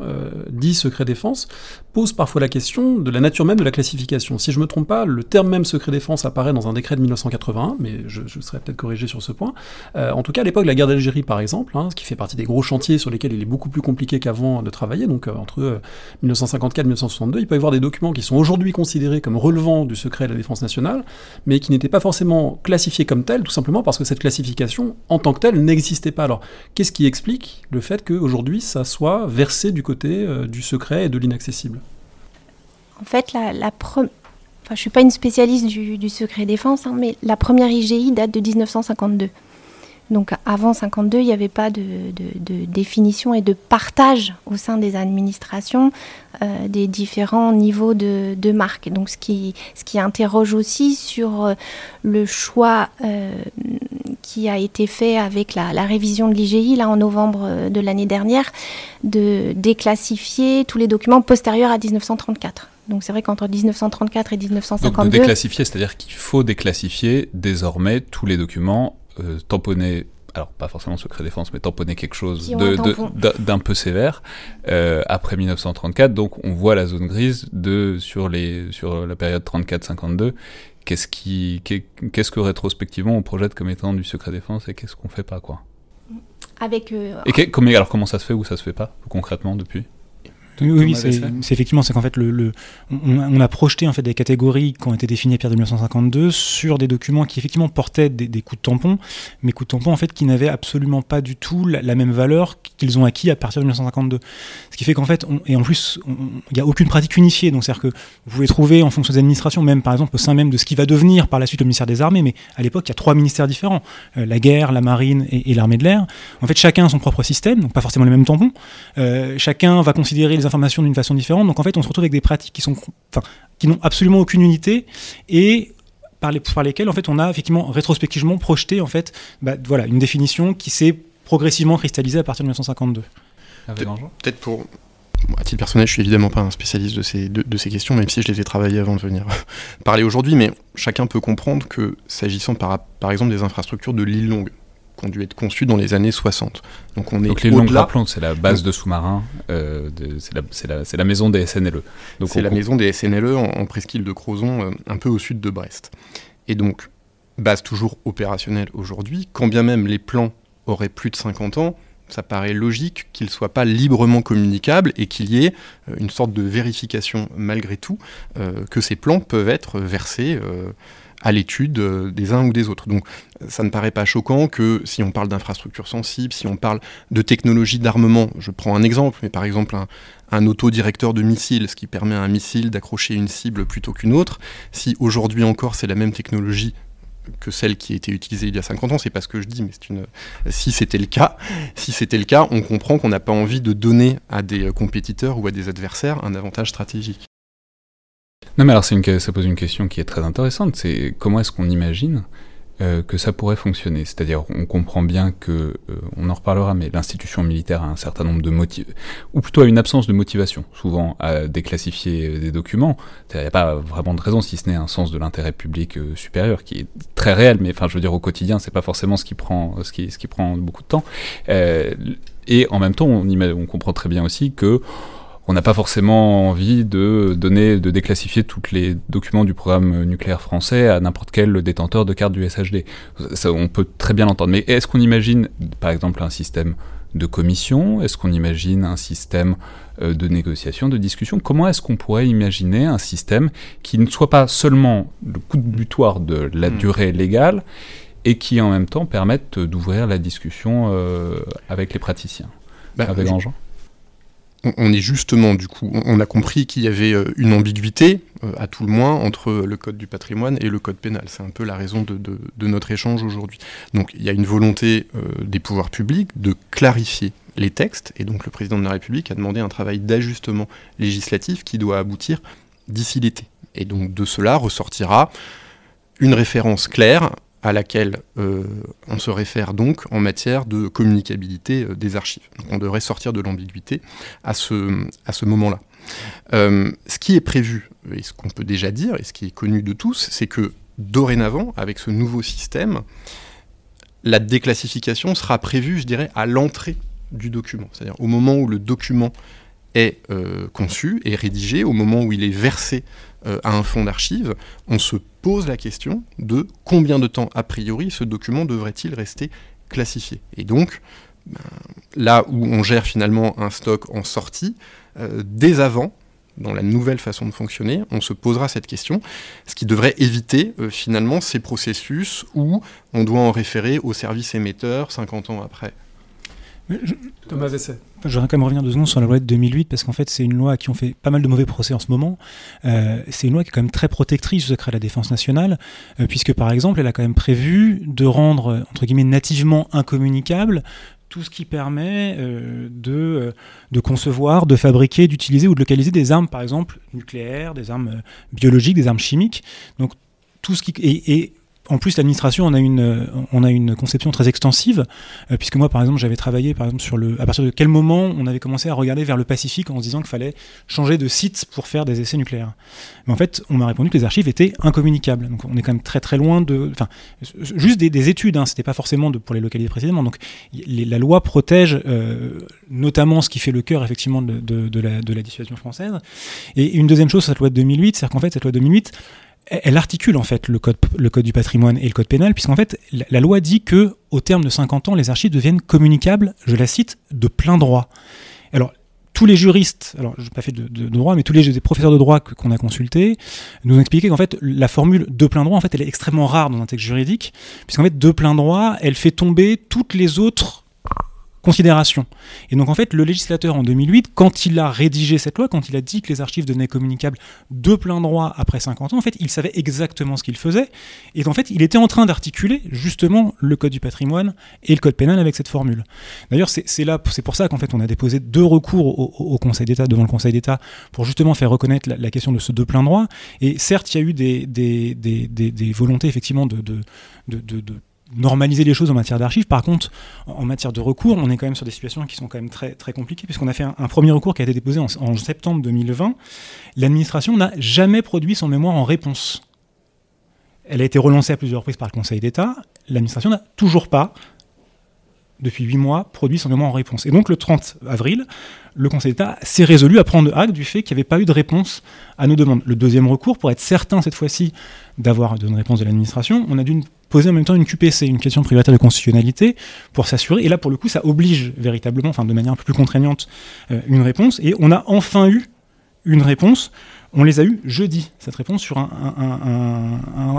dits secret défense posent parfois la question de la nature même de la classification. Si je me trompe pas, le terme même secret défense apparaît dans un décret de 1981, mais je, serais peut-être corrigé sur ce point. Euh, en tout cas, à l'époque de la guerre d'Algérie, par exemple, hein, ce qui fait partie des gros chantiers sur lesquels il est beaucoup plus compliqué qu'avant de travailler, donc euh, entre 1954 et 1962, il peut y avoir des documents qui sont aujourd'hui considérés comme relevant du secret de la défense nationale, mais qui n'étaient pas forcément classifiés comme tels, tout simplement parce que cette classification, en tant que telle, n'existait pas. Alors, qu'est-ce qui explique le fait qu'aujourd'hui, ça soit versé du côté euh, du secret et de l'inaccessible? En fait, la, la enfin, je ne suis pas une spécialiste du, secret défense, hein, mais la première IGI date de 1952. Donc avant 52, il n'y avait pas de, définition et de partage au sein des administrations euh, des différents niveaux de, marques. Donc ce qui, ce qui interroge aussi sur euh, le choix qui a été fait avec la, révision de l'IGI, là en novembre euh, de l'année dernière, de déclassifier tous les documents postérieurs à 1934. Donc c'est vrai qu'entre 1934 et 1952... Donc de déclassifier, c'est-à-dire qu'il faut déclassifier désormais tous les documents euh, tamponnés alors pas forcément secret défense, mais tamponner quelque chose d'un peu sévère euh, après 1934. Donc on voit la zone grise de sur les sur la période 34-52 qu'est-ce qui, qu'est-ce que rétrospectivement on projette comme étant du secret défense et qu'est-ce qu'on fait pas quoi? Avec. Euh, et comment, alors comment ça se fait ou ça se fait pas concrètement depuis? Oui, c'est effectivement, c'est qu'en fait, le, on, a projeté en fait des catégories qui ont été définies à partir de 1952 sur des documents qui effectivement portaient des, coups de tampon, mais coups de tampon en fait qui n'avaient absolument pas du tout la, même valeur qu'ils ont acquis à partir de 1952. Ce qui fait qu'en fait, et en plus, il n'y a aucune pratique unifiée. Donc c'est-à-dire que vous pouvez trouver en fonction des administrations, même par exemple au sein même de ce qui va devenir par la suite le ministère des Armées, mais à l'époque il y a trois ministères différents euh, la guerre, la marine et, l'armée de l'air. En fait, chacun a son propre système, donc pas forcément les mêmes tampons. Euh, chacun va considérer les d'une façon différente. Donc en fait, on se retrouve avec des pratiques qui sont, enfin, qui n'ont absolument aucune unité et par, les, par lesquels en fait on a effectivement rétrospectivement projeté en fait bah, voilà une définition qui s'est progressivement cristallisée à partir de 1952. Peut-être pour à titre personnel, je suis évidemment pas un spécialiste de ces, de, ces questions, même si je les ai travaillées avant de venir parler aujourd'hui, mais chacun peut comprendre que s'agissant par, par exemple des infrastructures de l'île longue, qui ont dû être conçues dans les années 60. Donc on est Donc l'île longue, rappelons, c'est la base de sous-marins, euh, c'est la, la, maison des SNLE. C'est la maison des SNLE en, presqu'île de Crozon, euh, un peu au sud de Brest. Et donc, base toujours opérationnelle aujourd'hui, quand bien même les plans auraient plus de 50 ans, ça paraît logique qu'il ne soit pas librement communicable et qu'il y ait euh, une sorte de vérification malgré tout euh, que ces plans peuvent être versés à l'étude des uns ou des autres. Donc ça ne paraît pas choquant que si on parle d'infrastructures sensibles, si on parle de technologie d'armement, je prends un exemple, mais par exemple un, un autodirecteur de missile, ce qui permet à un missile d'accrocher une cible plutôt qu'une autre, si aujourd'hui encore c'est la même technologie que celle qui a été utilisée il y a 50 ans, c'est pas ce que je dis, mais c'est une. Si c'était le cas, si c'était le cas, on comprend qu'on n'a pas envie de donner à des compétiteurs ou à des adversaires un avantage stratégique. Non, mais alors ça pose une question qui est très intéressante. C'est comment est-ce qu'on imagine euh, que ça pourrait fonctionner? C'est-à-dire, on comprend bien que, euh, on en reparlera, mais l'institution militaire a un certain nombre de motifs, ou plutôt a une absence de motivation, souvent à déclassifier euh, des documents. Il n'y a pas vraiment de raison, si ce n'est un sens de l'intérêt public supérieur, qui est très réel, mais enfin, je veux dire, au quotidien, c'est pas forcément ce qui prend, ce qui, ce qui prend beaucoup de temps. et en même temps, on comprend très bien aussi que on n'a pas forcément envie de donner, de déclassifier tous les documents du programme nucléaire français à n'importe quel détenteur de carte du SHD. Ça, on peut très bien l'entendre. Mais est-ce qu'on imagine, par exemple, un système de commission? Est-ce qu'on imagine un système euh, de négociation, de discussion? Comment est-ce qu'on pourrait imaginer un système qui ne soit pas seulement le coup de butoir de la hmm. durée légale et qui en même temps permette d'ouvrir la discussion euh, avec les praticiens bah, avec on est justement, du coup, on a compris qu'il y avait euh, une ambiguïté, euh, à tout le moins, entre le code du patrimoine et le code pénal. C'est un peu la raison de, notre échange aujourd'hui. Donc il y a une volonté euh, des pouvoirs publics de clarifier les textes, et donc le président de la République a demandé un travail d'ajustement législatif qui doit aboutir d'ici l'été. Et donc de cela ressortira une référence claire à laquelle euh, on se réfère donc en matière de communicabilité euh, des archives. on devrait sortir de l'ambiguïté à ce, à ce moment-là. Euh, ce qui est prévu, et ce qu'on peut déjà dire, et ce qui est connu de tous, c'est que dorénavant, avec ce nouveau système, la déclassification sera prévue, je dirais, à l'entrée du document. C'est-à-dire au moment où le document est conçu, est rédigé, au moment où il est versé à un fonds d'archives, on se pose la question de combien de temps, a priori, ce document devrait-il rester classifié. Et donc, ben, là où on gère finalement un stock en sortie, euh, dès avant, dans la nouvelle façon de fonctionner, on se posera cette question, ce qui devrait éviter euh, finalement ces processus où on doit en référer au service émetteur 50 ans après. Thomas Essay. Je voudrais quand même revenir deux secondes sur la loi de 2008 parce qu'en fait c'est une loi qui ont fait pas mal de mauvais procès en ce moment. Euh, c'est une loi qui est quand même très protectrice du secret de la défense nationale euh, puisque par exemple elle a quand même prévu de rendre entre guillemets nativement incommunicable tout ce qui permet euh, de, de concevoir, de fabriquer, d'utiliser ou de localiser des armes par exemple nucléaires, des armes biologiques, des armes chimiques. Donc tout ce qui et en plus, l'administration, on a une, on a une conception très extensive, euh, puisque moi, par exemple, j'avais travaillé, par exemple, sur le, à partir de quel moment on avait commencé à regarder vers le Pacifique en se disant qu'il fallait changer de site pour faire des essais nucléaires. Mais en fait, on m'a répondu que les archives étaient incommunicables. Donc, on est quand même très très loin de, enfin, juste des, études. Hein, C'était pas forcément pour les localiser précisément. Donc, la loi protège euh, notamment ce qui fait le cœur effectivement de, la, de la dissuasion française. Et une deuxième chose, cette loi de 2008, c'est qu'en fait, cette loi de 2008 elle articule en fait le code, le code du patrimoine et le code pénal, puisqu'en fait la, loi dit que au terme de 50 ans, les archives deviennent communicables, je la cite, de plein droit. Alors tous les juristes, alors je n'ai pas fait de, droit, mais tous les, professeurs de droit qu'on a consultés nous ont expliqué qu'en fait la formule de plein droit, en fait, elle est extrêmement rare dans un texte juridique, puisqu'en fait de plein droit, elle fait tomber toutes les autres considération. Et donc en fait, le législateur en 2008, quand il a rédigé cette loi, quand il a dit que les archives devenaient communicables de plein droit après 50 ans, en fait, il savait exactement ce qu'il faisait. Et en fait, il était en train d'articuler justement le code du patrimoine et le code pénal avec cette formule. D'ailleurs, c'est là, c'est pour ça qu'en fait, on a déposé deux recours au, Conseil d'État, devant le Conseil d'État, pour justement faire reconnaître la, question de ce de plein droit. Et certes, il y a eu des, volontés effectivement de normaliser les choses en matière d'archives. Par contre, en matière de recours, on est quand même sur des situations qui sont quand même très, très compliquées, puisqu'on a fait un, premier recours qui a été déposé en, en septembre 2020. L'administration n'a jamais produit son mémoire en réponse. Elle a été relancée à plusieurs reprises par le Conseil d'État. L'administration n'a toujours pas, depuis huit mois, produit son mémoire en réponse. Et donc le 30 avril, le Conseil d'État s'est résolu à prendre acte du fait qu'il n'y avait pas eu de réponse à nos demandes. Le deuxième recours, pour être certain cette fois-ci d'avoir une réponse de l'administration, on a dû poser en même temps une QPC, une question prioritaire de constitutionnalité, pour s'assurer. Et là, pour le coup, ça oblige véritablement, enfin de manière un peu plus contraignante, euh, une réponse. Et on a enfin eu une réponse. On les a eu jeudi, cette réponse, sur un,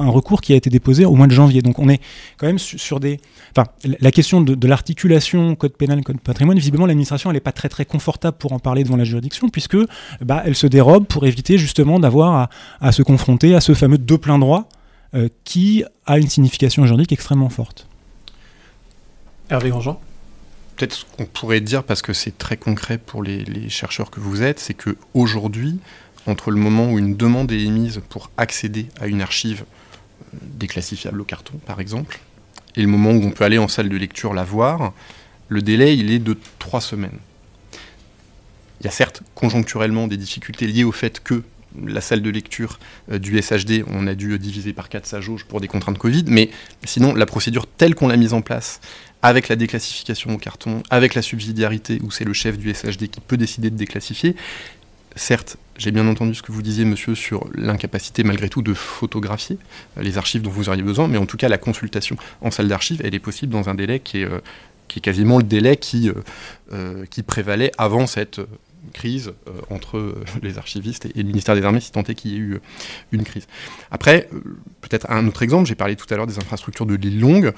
recours qui a été déposé au mois de janvier. Donc on est quand même sur, des... Enfin, la question de, l'articulation code pénal, code patrimoine, visiblement l'administration, elle n'est pas très très confortable pour en parler devant la juridiction, puisque bah, elle se dérobe pour éviter justement d'avoir à, à, se confronter à ce fameux deux plein droit euh, qui a une signification juridique extrêmement forte. Hervé Grandjean Peut-être ce qu'on pourrait dire, parce que c'est très concret pour les, chercheurs que vous êtes, c'est qu'aujourd'hui, entre le moment où une demande est émise pour accéder à une archive euh, déclassifiable au carton, par exemple, et le moment où on peut aller en salle de lecture la voir, le délai, il est de trois semaines. Il y a certes conjoncturellement des difficultés liées au fait que la salle de lecture euh, du SHD, on a dû diviser par 4 sa jauge pour des contraintes Covid, mais sinon, la procédure telle qu'on l'a mise en place, avec la déclassification au carton, avec la subsidiarité, où c'est le chef du SHD qui peut décider de déclassifier, certes, j'ai bien entendu ce que vous disiez, monsieur, sur l'incapacité malgré tout de photographier euh, les archives dont vous auriez besoin, mais en tout cas, la consultation en salle d'archives, elle est possible dans un délai qui est, euh, quasiment le délai qui, qui prévalait avant cette crise euh, entre euh, les archivistes et, le ministère des Armées, si tant est qu'il y ait eu euh, une crise. Après, peut-être un autre exemple, j'ai parlé tout à l'heure des infrastructures de l'île longue.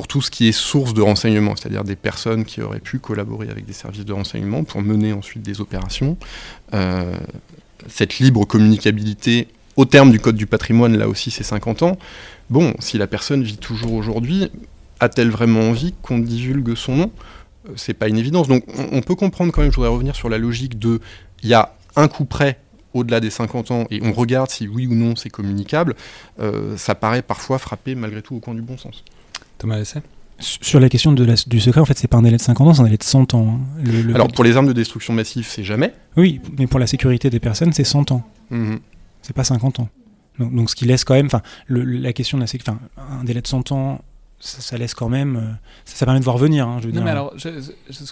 Pour tout ce qui est source de renseignement, c'est-à-dire des personnes qui auraient pu collaborer avec des services de renseignement pour mener ensuite des opérations. cette libre communicabilité au terme du Code du patrimoine, là aussi c'est 50 ans. Bon, si la personne vit toujours aujourd'hui, a-t-elle vraiment envie qu'on divulgue son nom? C'est pas une évidence. Donc on, peut comprendre quand même, je voudrais revenir sur la logique de il y a un coup près au-delà des 50 ans et on regarde si oui ou non c'est communicable, euh, ça paraît parfois frapper malgré tout au coin du bon sens. Thomas Lessé sur la question de du secret, en fait, c'est pas un délai de 50 ans, c'est un délai de 100 ans. Hein. Alors, pour les armes de destruction massive, c'est jamais Oui, mais pour la sécurité des personnes, c'est 100 ans. Mmh. C'est pas 50 ans. Donc, ce qui laisse quand même. Enfin, la question de la sécurité. un délai de 100 ans ça, laisse quand même. Euh, ça, permet de voir venir. Hein, je veux non, mais alors, ce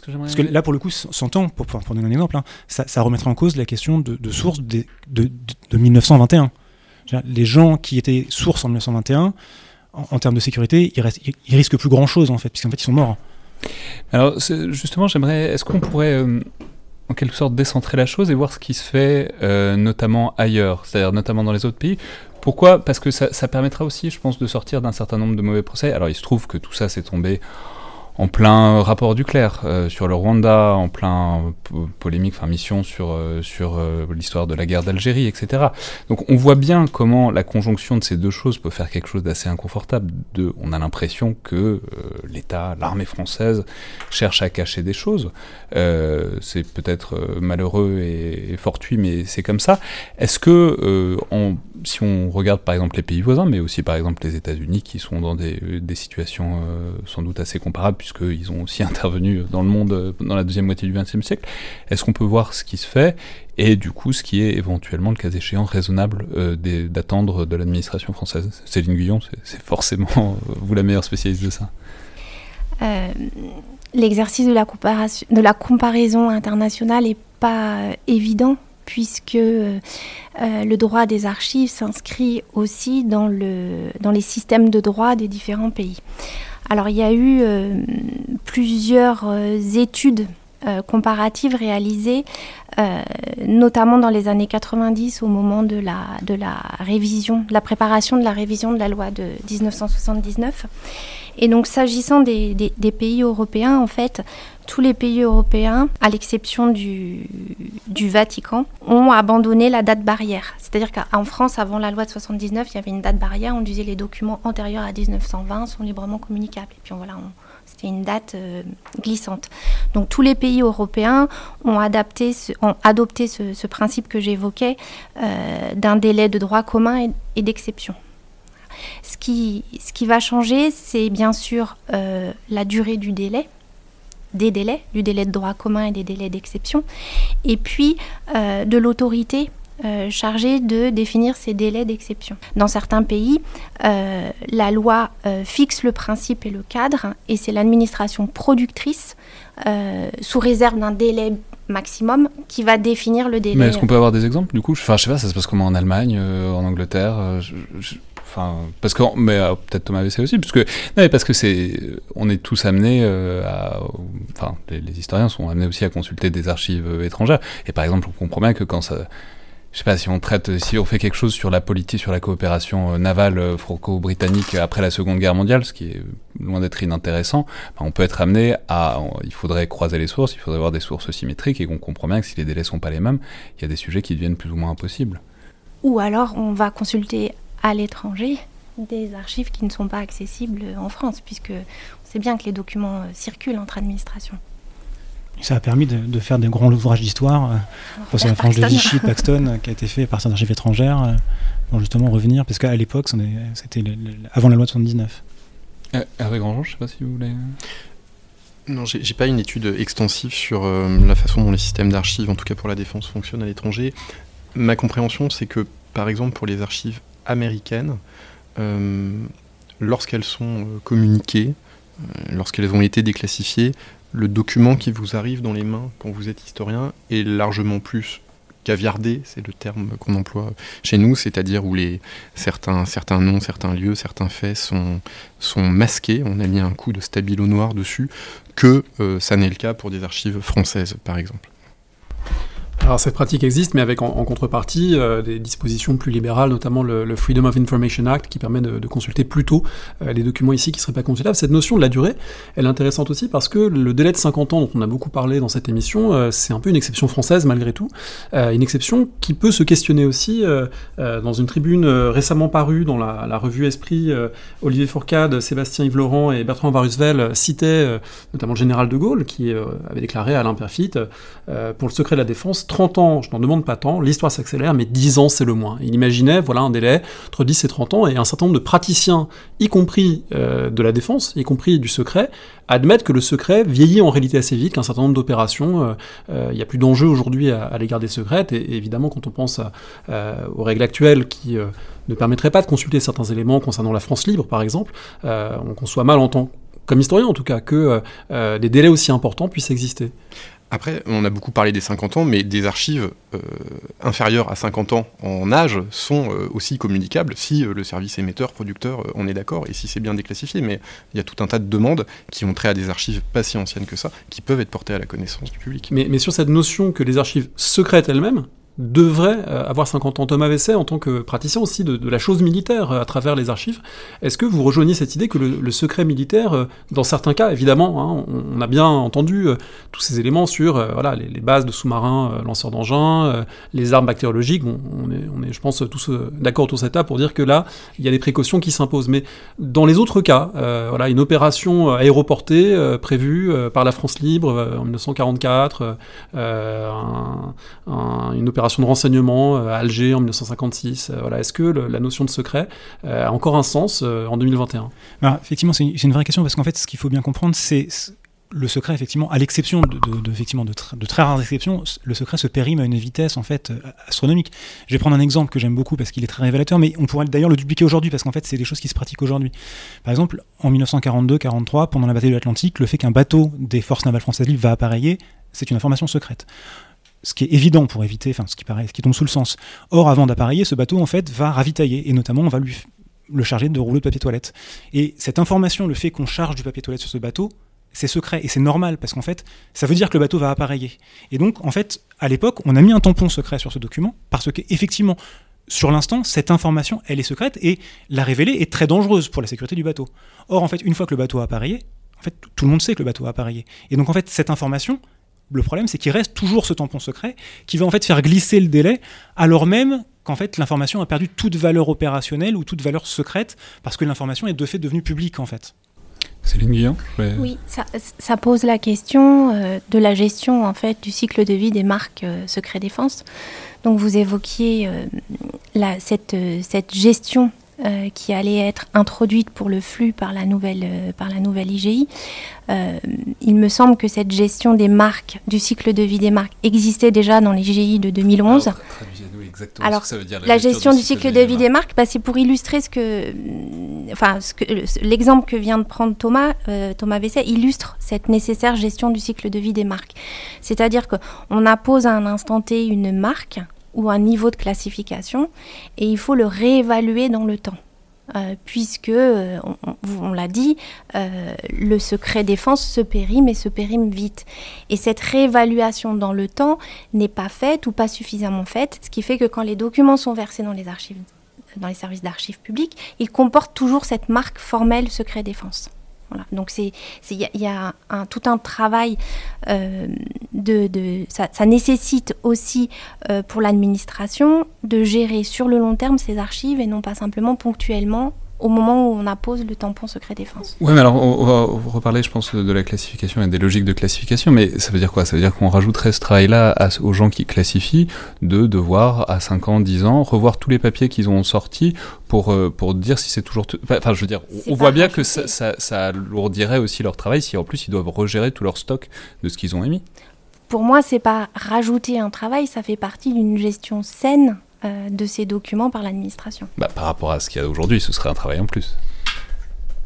que Parce que là, pour le coup, 100 ans, pour, pour, donner un exemple, hein, ça, ça, remettrait en cause la question de, source de, de, 1921. Les gens qui étaient sources en 1921, en, termes de sécurité, ils, restent, risquent plus grand chose, en fait, puisqu'en fait, ils sont morts. Alors, justement, j'aimerais. Est-ce qu'on pourrait. Euh, en quelque sorte décentrer la chose et voir ce qui se fait euh, notamment ailleurs, c'est-à-dire notamment dans les autres pays? Pourquoi? Parce que ça, ça, permettra aussi, je pense, de sortir d'un certain nombre de mauvais procès. Alors il se trouve que tout ça s'est tombé en plein rapport du clerc euh, sur le Rwanda, en plein polémique, enfin mission sur, euh, sur euh, l'histoire de la guerre d'Algérie, etc. Donc on voit bien comment la conjonction de ces deux choses peut faire quelque chose d'assez inconfortable. De, on a l'impression que l'État, l'armée française, cherche à cacher des choses. c'est peut-être malheureux et, fortuit, mais c'est comme ça. Est-ce que, si on regarde par exemple les pays voisins, mais aussi par exemple les États-Unis, qui sont dans des situations sans doute assez comparables, puisqu'ils ont aussi intervenu dans le monde euh, dans la deuxième moitié du XXe siècle. Est-ce qu'on peut voir ce qui se fait et du coup ce qui est éventuellement, le cas échéant, raisonnable euh, d'attendre de l'administration française? Céline Guyon, c'est forcément euh, vous la meilleure spécialiste de ça. L'exercice de, la comparaison internationale n'est pas évident puisque le droit des archives s'inscrit aussi dans les systèmes de droit des différents pays. Alors il y a eu euh, plusieurs euh, études comparative réalisée notamment dans les années 90 au moment de la, de la révision, de la préparation de la révision de la loi de 1979. Et donc s'agissant des, des, pays européens, en fait, tous les pays européens, à l'exception du, Vatican, ont abandonné la date barrière. C'est-à-dire qu'en France, avant la loi de 79, il y avait une date barrière. On disait les documents antérieurs à 1920 sont librement communicables. Et puis voilà, c'était une date euh, glissante. Donc tous les pays européens ont, adapté ont adopté ce, principe que j'évoquais euh, d'un délai de droit commun et d'exception. Ce qui, ce qui va changer, c'est bien sûr euh, la durée du délai, des délais, du délai de droit commun et des délais d'exception, et puis euh, de l'autorité euh, chargée de définir ces délais d'exception. Dans certains pays, la loi fixe le principe et le cadre, et c'est l'administration productrice, sous réserve d'un délai maximum qui va définir le délai. Mais est-ce qu'on peut avoir des exemples du coup? Enfin, je sais pas, ça se passe comment? En Allemagne, en Angleterre Enfin, parce que, mais euh, peut-être Thomas VC aussi, parce que, non, mais parce que on est tous amenés euh, à, enfin, les, historiens sont amenés aussi à consulter des archives euh, étrangères. Et par exemple, on comprend bien que quand ça, je sais pas, si on traite, si on fait quelque chose sur la politique, sur la coopération navale franco-britannique après la Seconde Guerre mondiale, ce qui est loin d'être inintéressant, ben, on peut être amené à, il faudrait croiser les sources, il faudrait avoir des sources symétriques, et qu'on comprend bien que si les délais sont pas les mêmes, il y a des sujets qui deviennent plus ou moins impossibles. Ou alors, on va consulter à l'étranger des archives qui ne sont pas accessibles en France, puisque on sait bien que les documents euh, circulent entre administrations. Ça a permis de, faire des grands ouvrages d'histoire. Euh, la frange de Vichy, Paxton, euh, qui a été fait par ces archives étrangères, pour justement revenir, parce qu'à l'époque, c'était avant la loi de 79. Euh, Hervé Grandjean, je ne sais pas si vous voulez. Non, j'ai pas une étude extensive sur la façon dont les systèmes d'archives, en tout cas pour la défense, fonctionnent à l'étranger. Ma compréhension, c'est que, par exemple, pour les archives américaines, euh, lorsqu'elles sont euh, communiquées, euh, lorsqu'elles ont été déclassifiées, le document qui vous arrive dans les mains quand vous êtes historien est largement plus caviardé, c'est le terme qu'on emploie chez nous, c'est-à-dire où les, certains, certains noms, certains lieux, certains faits sont, sont masqués, on a mis un coup de stabilo noir dessus, que ça n'est le cas pour des archives françaises, par exemple. Alors cette pratique existe, mais avec en, contrepartie euh, des dispositions plus libérales, notamment le, Freedom of Information Act, qui permet de, consulter plus tôt euh, les documents ici qui ne seraient pas consultables. Cette notion de la durée, elle est intéressante aussi parce que le délai de 50 ans dont on a beaucoup parlé dans cette émission, euh, c'est un peu une exception française malgré tout, une exception qui peut se questionner aussi dans une tribune récemment parue dans la, revue Esprit, Olivier Fourcade, Sébastien Yves Laurent et Bertrand Varusvel citaient notamment le général de Gaulle qui avait déclaré à l'imperfit pour le secret de la défense 30 ans, je n'en demande pas tant, l'histoire s'accélère, mais 10 ans c'est le moins. Il imaginait voilà, un délai entre 10 et 30 ans, et un certain nombre de praticiens, y compris euh, de la défense, y compris du secret, admettent que le secret vieillit en réalité assez vite, qu'un certain nombre d'opérations, euh, euh, il n'y a plus d'enjeu aujourd'hui à, l'égard des secrètes, et, évidemment quand on pense aux règles actuelles qui ne permettraient pas de consulter certains éléments concernant la France libre par exemple, on conçoit mal en tant comme historien en tout cas, que des délais aussi importants puissent exister. Après, on a beaucoup parlé des 50 ans, mais des archives euh, inférieures à 50 ans en âge sont euh, aussi communicables si euh, le service émetteur, producteur, on est d'accord, et si c'est bien déclassifié. Mais il y a tout un tas de demandes qui ont trait à des archives pas si anciennes que ça, qui peuvent être portées à la connaissance du public. Mais, mais sur cette notion que les archives secrètes elles-mêmes, devrait euh, avoir 50 ans. Thomas Vesset, en tant que praticien aussi de, la chose militaire euh, à travers les archives, est-ce que vous rejoignez cette idée que le, secret militaire, euh, dans certains cas, évidemment, hein, on, a bien entendu tous ces éléments sur voilà, les, bases de sous-marins lanceurs d'engins, les armes bactériologiques, on, est, on est, je pense, tous d'accord autour de table pour dire que là, il y a des précautions qui s'imposent. Mais dans les autres cas, voilà, une opération aéroportée prévue par la France libre en 1944, une opération de renseignement euh, à Alger en 1956. Euh, voilà, Est-ce que la notion de secret euh, a encore un sens en 2021 bah, Effectivement, c'est une, vraie question parce qu'en fait, ce qu'il faut bien comprendre, c'est le secret, effectivement, à l'exception de, effectivement, de, très rares exceptions, le secret se périme à une vitesse en fait astronomique. Je vais prendre un exemple que j'aime beaucoup parce qu'il est très révélateur, mais on pourrait d'ailleurs le dupliquer aujourd'hui parce qu'en fait, c'est des choses qui se pratiquent aujourd'hui. Par exemple, en 1942-43, pendant la bataille de l'Atlantique, le fait qu'un bateau des forces navales françaises libres va appareiller, c'est une information secrète ce qui est évident pour éviter, enfin ce qui paraît, ce qui tombe sous le sens. Or, avant d'appareiller, ce bateau en fait va ravitailler et notamment on va lui le charger de rouleaux de papier toilette. Et cette information, le fait qu'on charge du papier toilette sur ce bateau, c'est secret et c'est normal parce qu'en fait, ça veut dire que le bateau va appareiller. Et donc, en fait, à l'époque, on a mis un tampon secret sur ce document parce qu'effectivement, sur l'instant, cette information, elle est secrète et la révéler est très dangereuse pour la sécurité du bateau. Or, en fait, une fois que le bateau a appareillé, en fait, tout le monde sait que le bateau a appareillé. Et donc, en fait, cette information, le problème, c'est qu'il reste toujours ce tampon secret qui va en fait faire glisser le délai, alors même qu'en fait, l'information a perdu toute valeur opérationnelle ou toute valeur secrète parce que l'information est de fait devenue publique, en fait. Céline Guillon Oui, ça, pose la question euh, de la gestion en fait du cycle de vie des marques euh, secret défense. Donc vous évoquiez euh, cette, cette, gestion qui allait être introduite pour le flux par la nouvelle, par la nouvelle IGI. il me semble que cette gestion des marques, du cycle de vie des marques, existait déjà dans l'IGI de 2011. Alors, ça veut dire. La, gestion, du cycle, de vie des marques, bah, c'est pour illustrer ce que, enfin, l'exemple que vient de prendre Thomas, euh, Thomas Vesset, illustre cette nécessaire gestion du cycle de vie des marques. C'est-à-dire qu'on appose à un instant T une marque ou un niveau de classification et il faut le réévaluer dans le temps. Euh, puisque, euh, on, l'a dit, euh, le secret défense se périme et se périme vite. Et cette réévaluation dans le temps n'est pas faite ou pas suffisamment faite, ce qui fait que quand les documents sont versés dans les archives, dans les services d'archives publiques, ils comportent toujours cette marque formelle secret défense. Donc il y, a, tout un travail euh, de, ça, nécessite aussi euh, pour l'administration de gérer sur le long terme ces archives et non pas simplement ponctuellement au moment où on appose le tampon secret défense. Oui, mais alors on, va reparler, je pense, de la classification et des logiques de classification, mais ça veut dire quoi? Ça veut dire qu'on rajouterait ce travail-là aux gens qui classifient de devoir, à 5 ans, 10 ans, revoir tous les papiers qu'ils ont sortis pour, euh, pour dire si c'est toujours... Enfin, je veux dire, on voit bien que ça, ça, ça alourdirait aussi leur travail si en plus ils doivent regérer tout leur stock de ce qu'ils ont émis. Pour moi, c'est pas rajouter un travail, ça fait partie d'une gestion saine de ces documents par l'administration. Bah, par rapport à ce qu'il y a aujourd'hui, ce serait un travail en plus.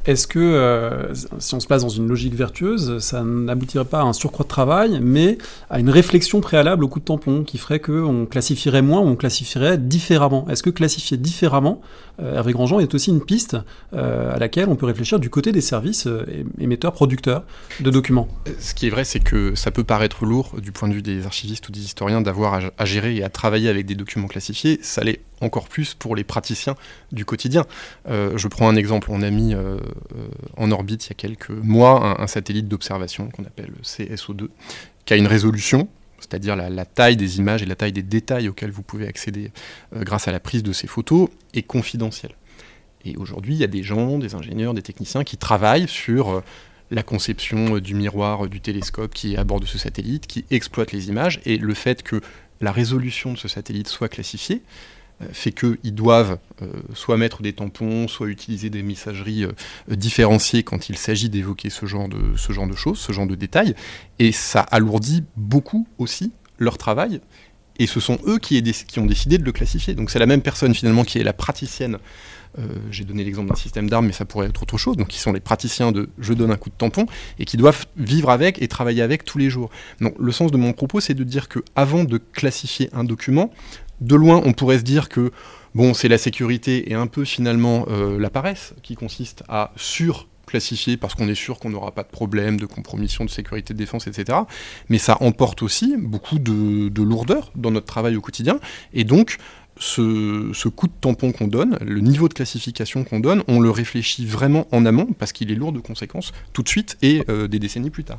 Est-ce que, euh, si on se place dans une logique vertueuse, ça n'aboutirait pas à un surcroît de travail, mais à une réflexion préalable au coup de tampon, qui ferait qu'on classifierait moins ou on classifierait différemment? Est-ce que classifier différemment, euh, Hervé Grandjean, est aussi une piste euh, à laquelle on peut réfléchir du côté des services émetteurs, producteurs de documents? Ce qui est vrai, c'est que ça peut paraître lourd du point de vue des archivistes ou des historiens d'avoir à, gérer et à travailler avec des documents classifiés. Ça encore plus pour les praticiens du quotidien. je prends un exemple, on a mis euh, en orbite il y a quelques mois un, satellite d'observation qu'on appelle CSO2, qui a une résolution c'est-à-dire la, taille des images et la taille des détails auxquels vous pouvez accéder euh, grâce à la prise de ces photos, est confidentielle. Et aujourd'hui, il y a des gens, des ingénieurs, des techniciens qui travaillent sur euh, la conception du miroir du télescope qui est à bord de ce satellite, qui exploitent les images, et le fait que la résolution de ce satellite soit classifiée, euh, fait qu'ils doivent euh, soit mettre des tampons, soit utiliser des messageries euh, différenciées quand il s'agit d'évoquer ce, genre de, ce genre de choses, ce genre de détails. Et ça alourdit beaucoup aussi leur travail. Et ce sont eux qui, qui ont décidé de le classifier. Donc c'est la même personne finalement qui est la praticienne. J'ai donné l'exemple d'un système d'armes, mais ça pourrait être autre chose. Donc qui sont les praticiens de je donne un coup de tampon et qui doivent vivre avec et travailler avec tous les jours. Donc le sens de mon propos, c'est de dire que avant de classifier un document, de loin, on pourrait se dire que bon, c'est la sécurité et un peu finalement euh, la paresse qui consiste à surclassifier parce qu'on est sûr qu'on n'aura pas de problème de compromission de sécurité de défense, etc. Mais ça emporte aussi beaucoup de, lourdeur dans notre travail au quotidien. Et donc, ce, coup de tampon qu'on donne, le niveau de classification qu'on donne, on le réfléchit vraiment en amont parce qu'il est lourd de conséquences tout de suite et euh, des décennies plus tard.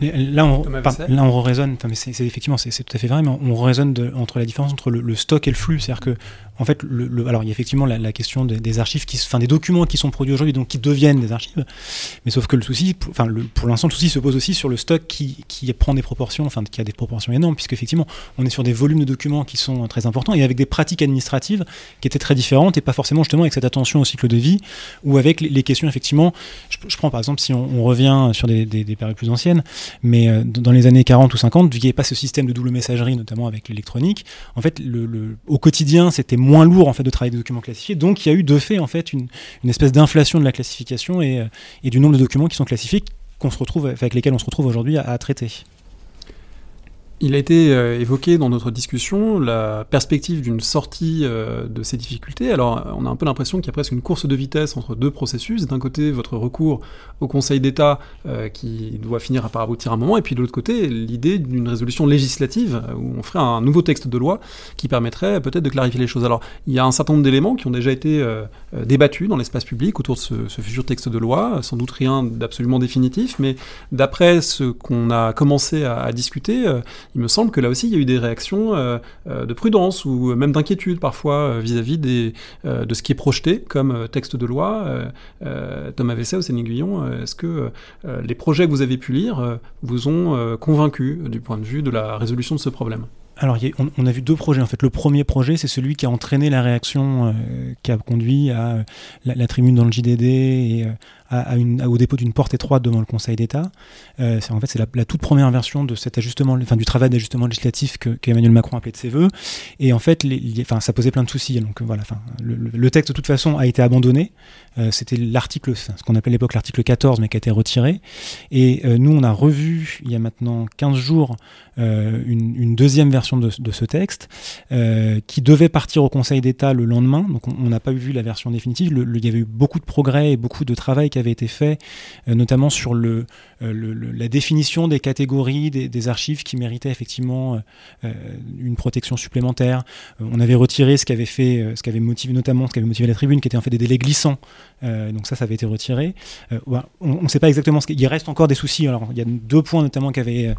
Là, on, là, on raisonne, c'est effectivement, c'est tout à fait vrai, mais on, raisonne entre la différence entre le, le stock et le flux. C'est-à-dire que en fait, alors il y a effectivement la, question des, archives, qui, enfin des documents qui sont produits aujourd'hui, donc qui deviennent des archives. Mais sauf que le souci, enfin pour l'instant, le souci se pose aussi sur le stock qui, prend des proportions, enfin qui a des proportions énormes, puisque effectivement, on est sur des volumes de documents qui sont très importants et avec des pratiques administratives qui étaient très différentes et pas forcément justement avec cette attention au cycle de vie ou avec les, questions effectivement. Je, prends par exemple si on, revient sur des, des, périodes plus anciennes, mais euh, dans les années 40 ou 50, vu qu'il n'y avait pas ce système de double messagerie, notamment avec l'électronique, en fait, au quotidien, c'était lourd en fait de travailler des documents classifiés. Donc il y a eu de fait en fait une, espèce d'inflation de la classification et, euh, et, du nombre de documents qui sont classifiés qu'on se retrouve avec lesquels on se retrouve aujourd'hui à, traiter. Il a été euh, évoqué dans notre discussion la perspective d'une sortie euh, de ces difficultés. Alors, on a un peu l'impression qu'il y a presque une course de vitesse entre deux processus. D'un côté, votre recours au Conseil d'État euh, qui doit finir par aboutir à un moment, et puis de l'autre côté, l'idée d'une résolution législative où on ferait un nouveau texte de loi qui permettrait peut-être de clarifier les choses. Alors, il y a un certain nombre d'éléments qui ont déjà été débattus dans l'espace public autour de ce, futur texte de loi. Sans doute rien d'absolument définitif, mais d'après ce qu'on a commencé à discuter, il me semble que là aussi il y a eu des réactions euh, euh, de prudence ou même d'inquiétude parfois euh, vis-à-vis de ce qui est projeté comme texte de loi. Thomas Vessé au Sénéguillon, est-ce que les projets que vous avez pu lire vous ont convaincu du point de vue de la résolution de ce problème? Alors, on, a vu deux projets. En fait, le premier projet, c'est celui qui a entraîné la réaction qui a conduit à la, tribune dans le JDD et au dépôt d'une porte étroite devant le Conseil d'État. Euh, en fait, c'est la, toute première version de cet ajustement, enfin du travail d'ajustement législatif que, qu'Emmanuel Macron appelait de ses voeux. Et en fait, ça posait plein de soucis. Donc voilà, le, texte de toute façon a été abandonné. Euh, c'était l'article, ce qu'on appelait à l'époque l'article 14, mais qui a été retiré. Et euh, nous, on a revu il y a maintenant 15 jours une, deuxième version de, de ce texte qui devait partir au Conseil d'État le lendemain. Donc on n'a pas vu la version définitive. il y avait eu beaucoup de progrès et beaucoup de travail qui avait été fait, euh, notamment sur le, euh, la définition des catégories des, archives qui méritaient effectivement euh, une protection supplémentaire. on avait retiré ce qui avait fait, ce qui avait motivé notamment ce qui avait motivé la tribune, qui était en fait des délais glissants. donc ça, ça avait été retiré. on ne sait pas exactement ce qu'il reste encore des soucis. Alors il y a deux points notamment qui avaient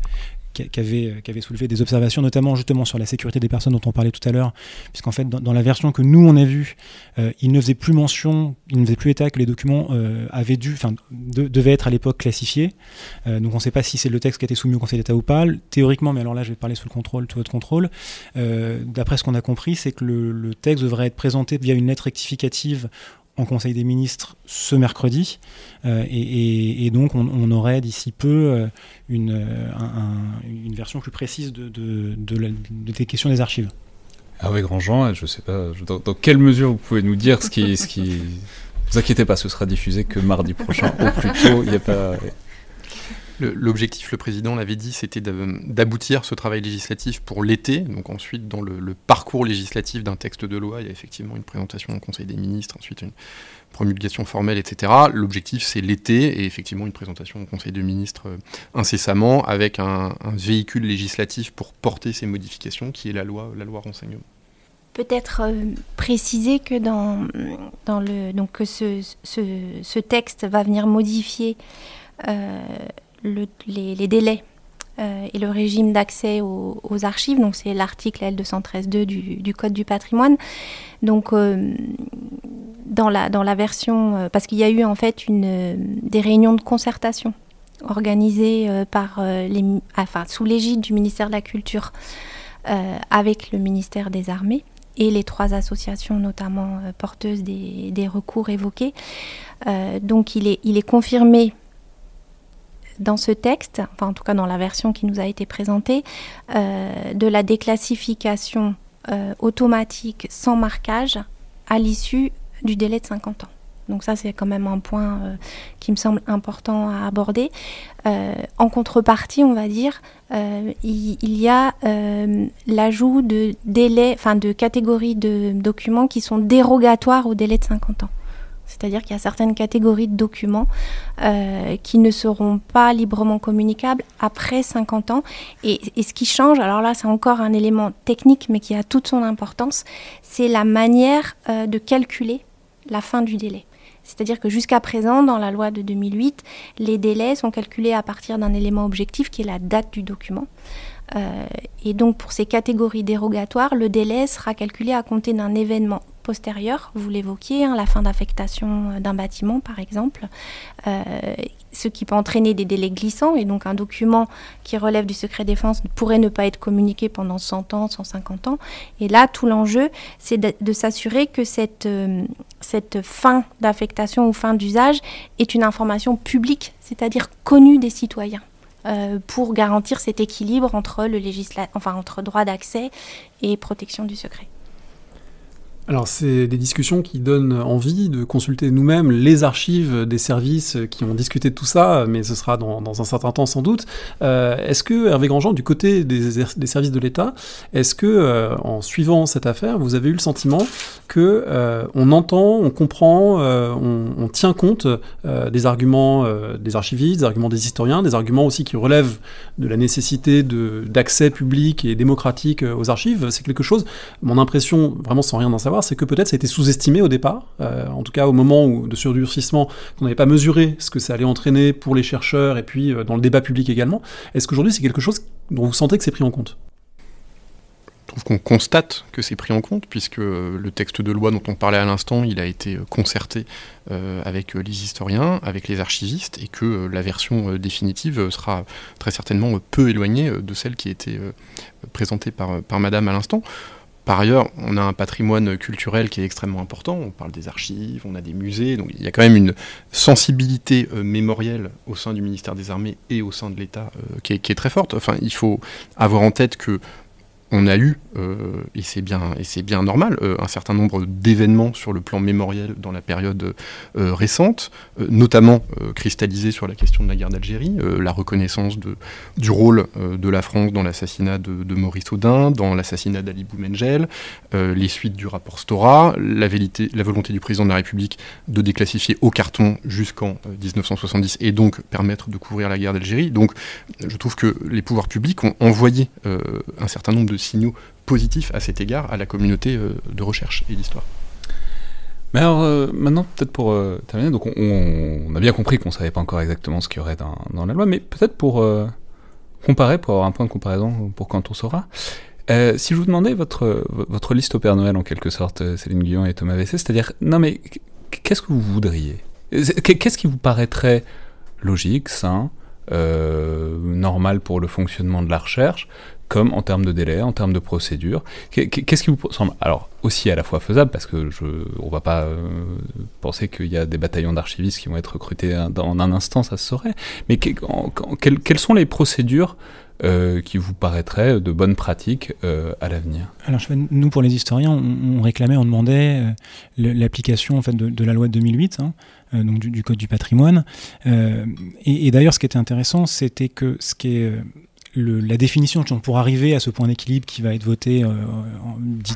qui, avait, avait soulevé des observations, notamment justement sur la sécurité des personnes dont on parlait tout à l'heure, puisqu'en fait, dans, la version que nous on a vue, euh, il ne faisait plus mention, il ne faisait plus état que les documents euh, avaient dû, enfin, devaient être à l'époque classifiés. Euh, donc on ne sait pas si c'est le texte qui a été soumis au Conseil d'État ou pas. Théoriquement, mais alors là, je vais parler sous le contrôle, tout votre contrôle. D'après ce qu'on a compris, c'est que le texte devrait être présenté via une lettre rectificative en Conseil des ministres ce mercredi. Euh, et, donc, on, aurait d'ici peu euh, une, euh, une, version plus précise de, de, des questions des archives. Ah oui, Grand-Jean, je ne sais pas dans, quelle mesure vous pouvez nous dire ce qui. Ce qui... Ne vous inquiétez pas, ce sera diffusé que mardi prochain au plus tôt. Il n'y a pas. L'objectif, le président l'avait dit, c'était d'aboutir ce travail législatif pour l'été. Donc ensuite, dans le, parcours législatif d'un texte de loi, il y a effectivement une présentation au Conseil des ministres, ensuite une promulgation formelle, etc. L'objectif, c'est l'été et effectivement une présentation au Conseil des ministres euh, incessamment avec un, véhicule législatif pour porter ces modifications, qui est la loi, la loi renseignement. Peut-être euh, préciser que donc ce, texte va venir modifier euh, les, délais euh, et le régime d'accès aux, archives. Donc c'est l'article L213.2 du, Code du patrimoine. Donc euh, dans, la, dans la version, euh, parce qu'il y a eu en fait une, des réunions de concertation organisées par les, enfin, sous l'égide du ministère de la Culture avec le ministère des Armées et les trois associations, notamment porteuses des, des, recours évoqués. donc il est, il est confirmé dans ce texte, enfin en tout cas dans la version qui nous a été présentée, euh, de la déclassification euh, automatique sans marquage à l'issue du délai de 50 ans. Donc ça, c'est quand même un point euh, qui me semble important à aborder. en contrepartie, on va dire, il, y a l'ajout de délais, enfin de catégories de documents qui sont dérogatoires au délai de 50 ans. C'est-à-dire qu'il y a certaines catégories de documents euh, qui ne seront pas librement communicables après 50 ans. Et, ce qui change, alors là c'est encore un élément technique mais qui a toute son importance, c'est la manière euh, de calculer la fin du délai. C'est-à-dire que jusqu'à présent, dans la loi de 2008, les délais sont calculés à partir d'un élément objectif qui est la date du document. Euh, et donc pour ces catégories dérogatoires, le délai sera calculé à compter d'un événement postérieure, vous l'évoquiez, hein, la fin d'affectation euh, d'un bâtiment par exemple, euh, ce qui peut entraîner des délais glissants et donc un document qui relève du secret défense pourrait ne pas être communiqué pendant 100 ans, 150 ans. Et là, tout l'enjeu, c'est de, s'assurer que cette fin d'affectation ou fin d'usage est une information publique, c'est-à-dire connue des citoyens. Pour garantir cet équilibre entre le enfin entre droit d'accès et protection du secret. Alors c'est des discussions qui donnent envie de consulter nous-mêmes les archives des services qui ont discuté de tout ça, mais ce sera dans, un certain temps sans doute. Euh, est-ce que Hervé Grandjean, du côté des, services de l'État, est-ce que euh, en suivant cette affaire, vous avez eu le sentiment que euh, on entend, on comprend, on, tient compte des arguments des archivistes, des arguments des historiens, des arguments aussi qui relèvent de la nécessité d'accès public et démocratique aux archives? C'est quelque chose, mon impression, vraiment sans rien en savoir, c'est que peut-être ça a été sous-estimé au départ, euh, en tout cas au moment où, de surdurcissement, qu'on n'avait pas mesuré ce que ça allait entraîner pour les chercheurs et puis euh, dans le débat public également. Est-ce qu'aujourd'hui c'est quelque chose dont vous sentez que c'est pris en compte? Je trouve qu'on constate que c'est pris en compte, puisque euh, le texte de loi dont on parlait à l'instant, il a été concerté avec les historiens, avec les archivistes, et que la version définitive sera très certainement peu éloignée de celle qui a été présentée par, par Madame à l'instant. Par ailleurs, on a un patrimoine culturel qui est extrêmement important. On parle des archives, on a des musées, donc il y a quand même une sensibilité euh, mémorielle au sein du ministère des Armées et au sein de l'État euh, qui, est très forte. Enfin, il faut avoir en tête que on a eu, euh, et c'est bien, et c'est bien normal, euh, un certain nombre d'événements sur le plan mémoriel dans la période euh, récente, notamment cristallisés sur la question de la guerre d'Algérie, la reconnaissance de, du rôle de la France dans l'assassinat de, Maurice Audin, dans l'assassinat d'Ali Boumengel, les suites du rapport Stora, la, la, volonté du président de la République de déclassifier au carton jusqu'en 1970 et donc permettre de couvrir la guerre d'Algérie. Donc, je trouve que les pouvoirs publics ont envoyé un certain nombre de signaux positifs à cet égard à la communauté euh, de recherche et d'histoire. Mais alors, euh, maintenant, peut-être pour euh, terminer, donc on, a bien compris qu'on ne savait pas encore exactement ce qu'il y aurait dans, la loi, mais peut-être pour comparer, pour avoir un point de comparaison pour quand on saura. si je vous demandais votre, votre liste au Père Noël, en quelque sorte, Céline Guillon et Thomas Vessé, c'est-à-dire, non mais, qu'est-ce que vous voudriez? Qu'est-ce qui vous paraîtrait logique, sain, normal pour le fonctionnement de la recherche? Comme en termes de délai, en termes de procédure. Qu'est-ce qui vous semble alors aussi à la fois faisable parce que je, on va pas euh, penser qu'il y a des bataillons d'archivistes qui vont être recrutés en un instant, ça se saurait. Mais quelles sont les procédures euh, qui vous paraîtraient de bonnes pratiques euh, à l'avenir? Alors, nous, pour les historiens, on, réclamait, on demandait l'application en fait, de, la loi de 2008, hein, donc du, Code du patrimoine. et, et d'ailleurs, ce qui était intéressant, c'était que ce qui est la définition pour arriver à ce point d'équilibre qui va être voté euh,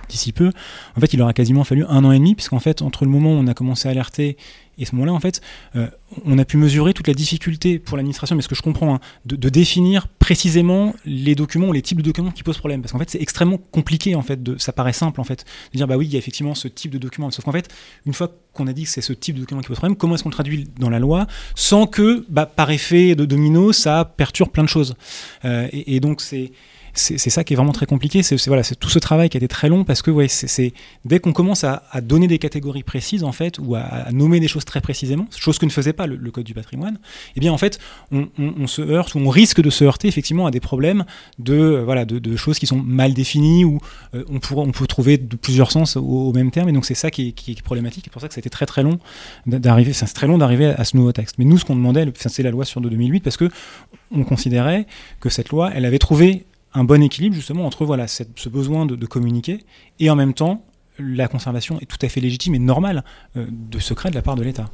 d'ici peu, en fait, il aura quasiment fallu un an et demi, puisqu'en fait, entre le moment où on a commencé à alerter et ce moment-là, en fait, euh, on a pu mesurer toute la difficulté pour l'administration, mais ce que je comprends, hein, de, définir précisément les documents ou les types de documents qui posent problème. Parce qu'en fait, c'est extrêmement compliqué, en fait, ça paraît simple, en fait, de dire, bah oui, il y a effectivement ce type de document. Sauf qu'en fait, une fois qu'on a dit que c'est ce type de document qui pose problème, comment est-ce qu'on le traduit dans la loi sans que, bah, par effet de domino, ça perturbe plein de choses euh, et, donc, c'est c'est ça qui est vraiment très compliqué. C'est voilà, tout ce travail qui a été très long parce que ouais, c'est dès qu'on commence à, donner des catégories précises en fait ou à, nommer des choses très précisément, chose que ne faisait pas le, code du patrimoine, eh bien en fait on, se heurte ou on risque de se heurter effectivement à des problèmes de voilà de, choses qui sont mal définies ou euh, on pourrait on peut trouver de plusieurs sens au, même terme et donc c'est ça qui est, problématique. C'est pour ça que ça a été très très long d'arriver, c'est très long d'arriver à ce nouveau texte. Mais nous ce qu'on demandait, c'est la loi sur 2008 parce que on considérait que cette loi, elle avait trouvé un bon équilibre justement entre voilà, ce besoin de, communiquer et en même temps la conservation est tout à fait légitime et normale euh, de secret de la part de l'État.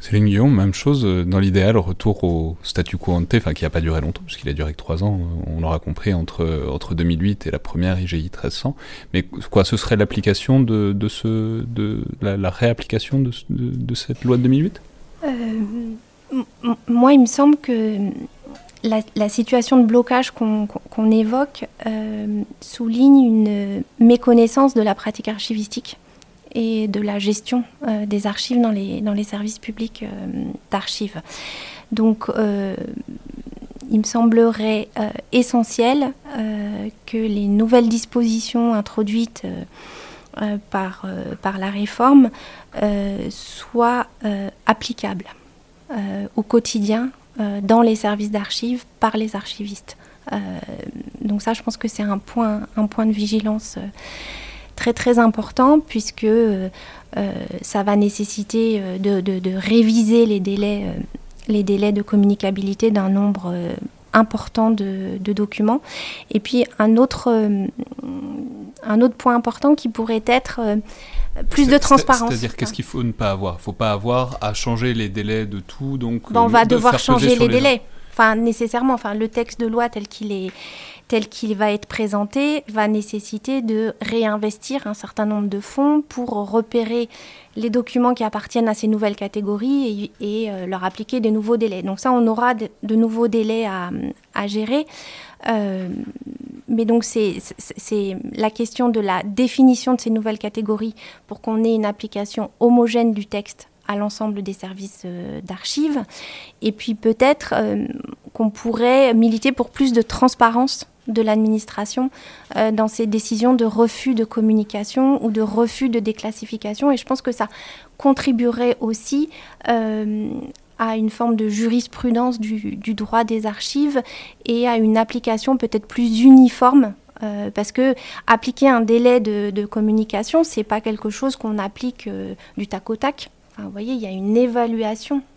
Céline Guillaume, même chose, euh, dans l'idéal, retour au statu quo ante, enfin qui n'a pas duré longtemps, puisqu'il a duré que trois ans, euh, on l'aura compris, entre, entre 2008 et la première IGI 1300. Mais quoi, ce serait l'application de, de, ce, de la, réapplication de, de, cette loi de 2008 Moi, il me semble que la, situation de blocage qu'on évoque euh, souligne une méconnaissance de la pratique archivistique et de la gestion euh, des archives dans les, services publics euh, d'archives. Donc, il me semblerait essentiel que les nouvelles dispositions introduites par, la réforme soient applicables au quotidien dans les services d'archives par les archivistes. Euh, donc ça, je pense que c'est un point, un point de vigilance euh, très très important puisque ça va nécessiter de, réviser les délais, les délais de communicabilité d'un nombre important de, documents. Et puis un autre, un autre point important qui pourrait être plus de transparence. C'est-à-dire qu'est-ce qu'il faut ne pas avoir? Il faut pas avoir à changer les délais de tout, donc. Ben, on va devoir changer les délais. Enfin, nécessairement. Enfin, le texte de loi tel qu'il est tel qu'il va être présenté va nécessiter de réinvestir un certain nombre de fonds pour repérer les documents qui appartiennent à ces nouvelles catégories et, euh, leur appliquer des nouveaux délais. Donc ça, on aura de, nouveaux délais à, gérer. Euh, mais donc c'est la question de la définition de ces nouvelles catégories pour qu'on ait une application homogène du texte à l'ensemble des services euh, d'archives. Et puis peut-être qu'on pourrait militer pour plus de transparence de l'administration euh, dans ces décisions de refus de communication ou de refus de déclassification. Et je pense que ça contribuerait aussi euh, à une forme de jurisprudence du, droit des archives et à une application peut-être plus uniforme. Euh, parce que appliquer un délai de, de communication, c'est pas quelque chose qu'on applique du tac au tac. vous voyez, il y a une évaluation euh,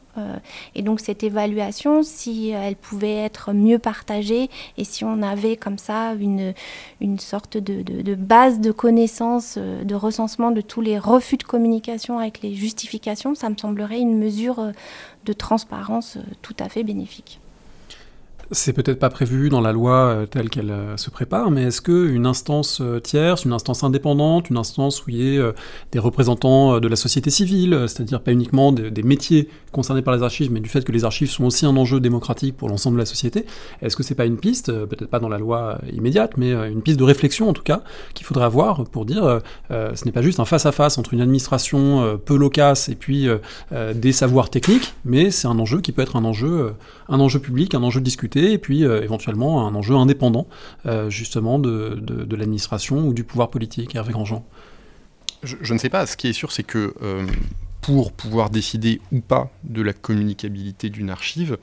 et donc cette évaluation, si elle pouvait être mieux partagée et si on avait comme ça une, une sorte de, de, base de connaissances, euh, de recensement de tous les refus de communication avec les justifications, ça me semblerait une mesure euh, de transparence tout à fait bénéfique. C'est peut-être pas prévu dans la loi euh, telle qu'elle euh, se prépare, mais est-ce qu'une instance euh, tierce, une instance indépendante, une instance où il y ait des représentants de la société civile, c'est-à-dire pas uniquement des métiers concernés par les archives, mais du fait que les archives sont aussi un enjeu démocratique pour l'ensemble de la société, est-ce que c'est pas une piste, peut-être pas dans la loi immédiate, mais une piste de réflexion en tout cas, qu'il faudrait avoir pour dire ce n'est pas juste un face-à-face entre une administration peu loquace et puis des savoirs techniques, mais c'est un enjeu qui peut être un enjeu, un enjeu public, un enjeu discuté et puis euh, éventuellement un enjeu indépendant euh, justement de, de, l'administration ou du pouvoir politique, Hervé Grandjean je, je, ne sais pas, ce qui est sûr c'est que euh, pour pouvoir décider ou pas de la communicabilité d'une archive,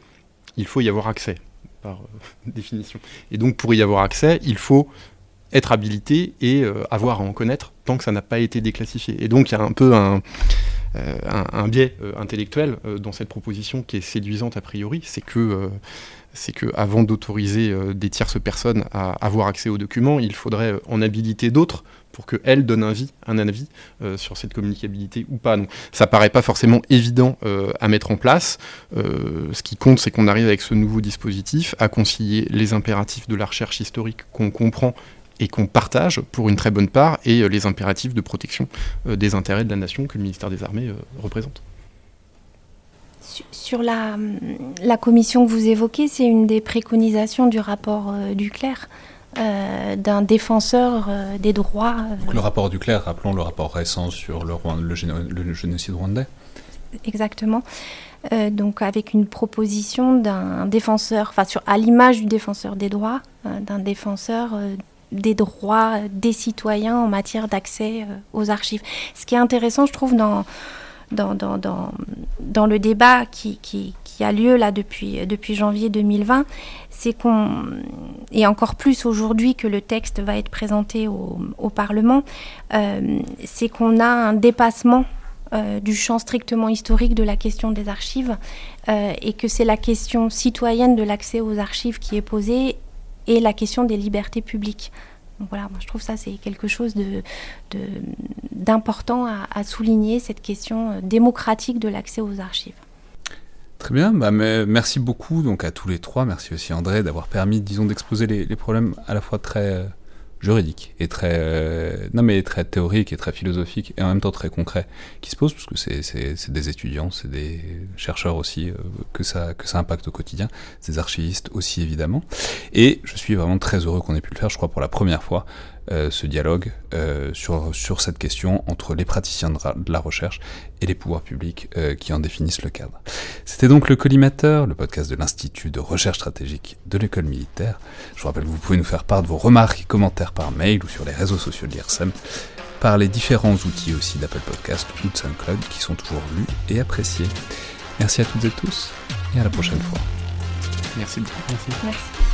il faut y avoir accès, par définition. Et donc pour y avoir accès, il faut être habilité et avoir à en connaître tant que ça n'a pas été déclassifié. Et donc il y a un peu un, un, biais intellectuel dans cette proposition qui est séduisante a priori, c'est que c'est qu'avant d'autoriser euh, des tierces personnes à avoir accès aux documents, il faudrait euh, en habiliter d'autres pour qu'elles donnent un avis, un avis euh, sur cette communicabilité ou pas. Donc ça paraît pas forcément évident à mettre en place. ce qui compte, c'est qu'on arrive avec ce nouveau dispositif à concilier les impératifs de la recherche historique qu'on comprend et qu'on partage pour une très bonne part, et les impératifs de protection des intérêts de la nation que le ministère des Armées représente. Sur la, la, commission que vous évoquez, c'est une des préconisations du rapport euh, du clerc. Euh, d'un défenseur euh, des droits. le rapport du rappelons le rapport récent sur le, le, génocide rwandais. Exactement. donc avec une proposition d'un défenseur, enfin à l'image du défenseur des droits, d'un défenseur des droits des citoyens en matière d'accès aux archives. Ce qui est intéressant, je trouve, dans, dans, le débat qui, a lieu là depuis, janvier 2020, c'est qu'on, et encore plus aujourd'hui que le texte va être présenté au, au Parlement, euh, c'est qu'on a un dépassement euh, du champ strictement historique de la question des archives euh, et que c'est la question citoyenne de l'accès aux archives qui est posée et la question des libertés publiques voilà, moi je trouve ça c'est quelque chose de, d'important à, souligner, cette question euh, démocratique de l'accès aux archives. Très bien, bah, merci beaucoup donc à tous les trois, merci aussi André d'avoir permis, disons, d'exposer les, les, problèmes à la fois très euh, juridique et très euh, non mais très théorique et très philosophique et en même temps très concret qui se pose parce que c'est des étudiants, c'est des chercheurs aussi euh, que ça que ça impacte au quotidien, des archivistes aussi évidemment. Et je suis vraiment très heureux qu'on ait pu le faire, je crois pour la première fois euh, ce dialogue euh, sur, sur cette question entre les praticiens de, la recherche et les pouvoirs publics euh, qui en définissent le cadre. C'était donc le Collimateur, le podcast de l'Institut de recherche stratégique de l'école militaire. Je vous rappelle que vous pouvez nous faire part de vos remarques et commentaires par mail ou sur les réseaux sociaux de l'IRSEM, par les différents outils aussi d'Apple Podcast ou de SoundCloud qui sont toujours lus et appréciés. Merci à toutes et tous et à la prochaine fois. Merci beaucoup. Merci.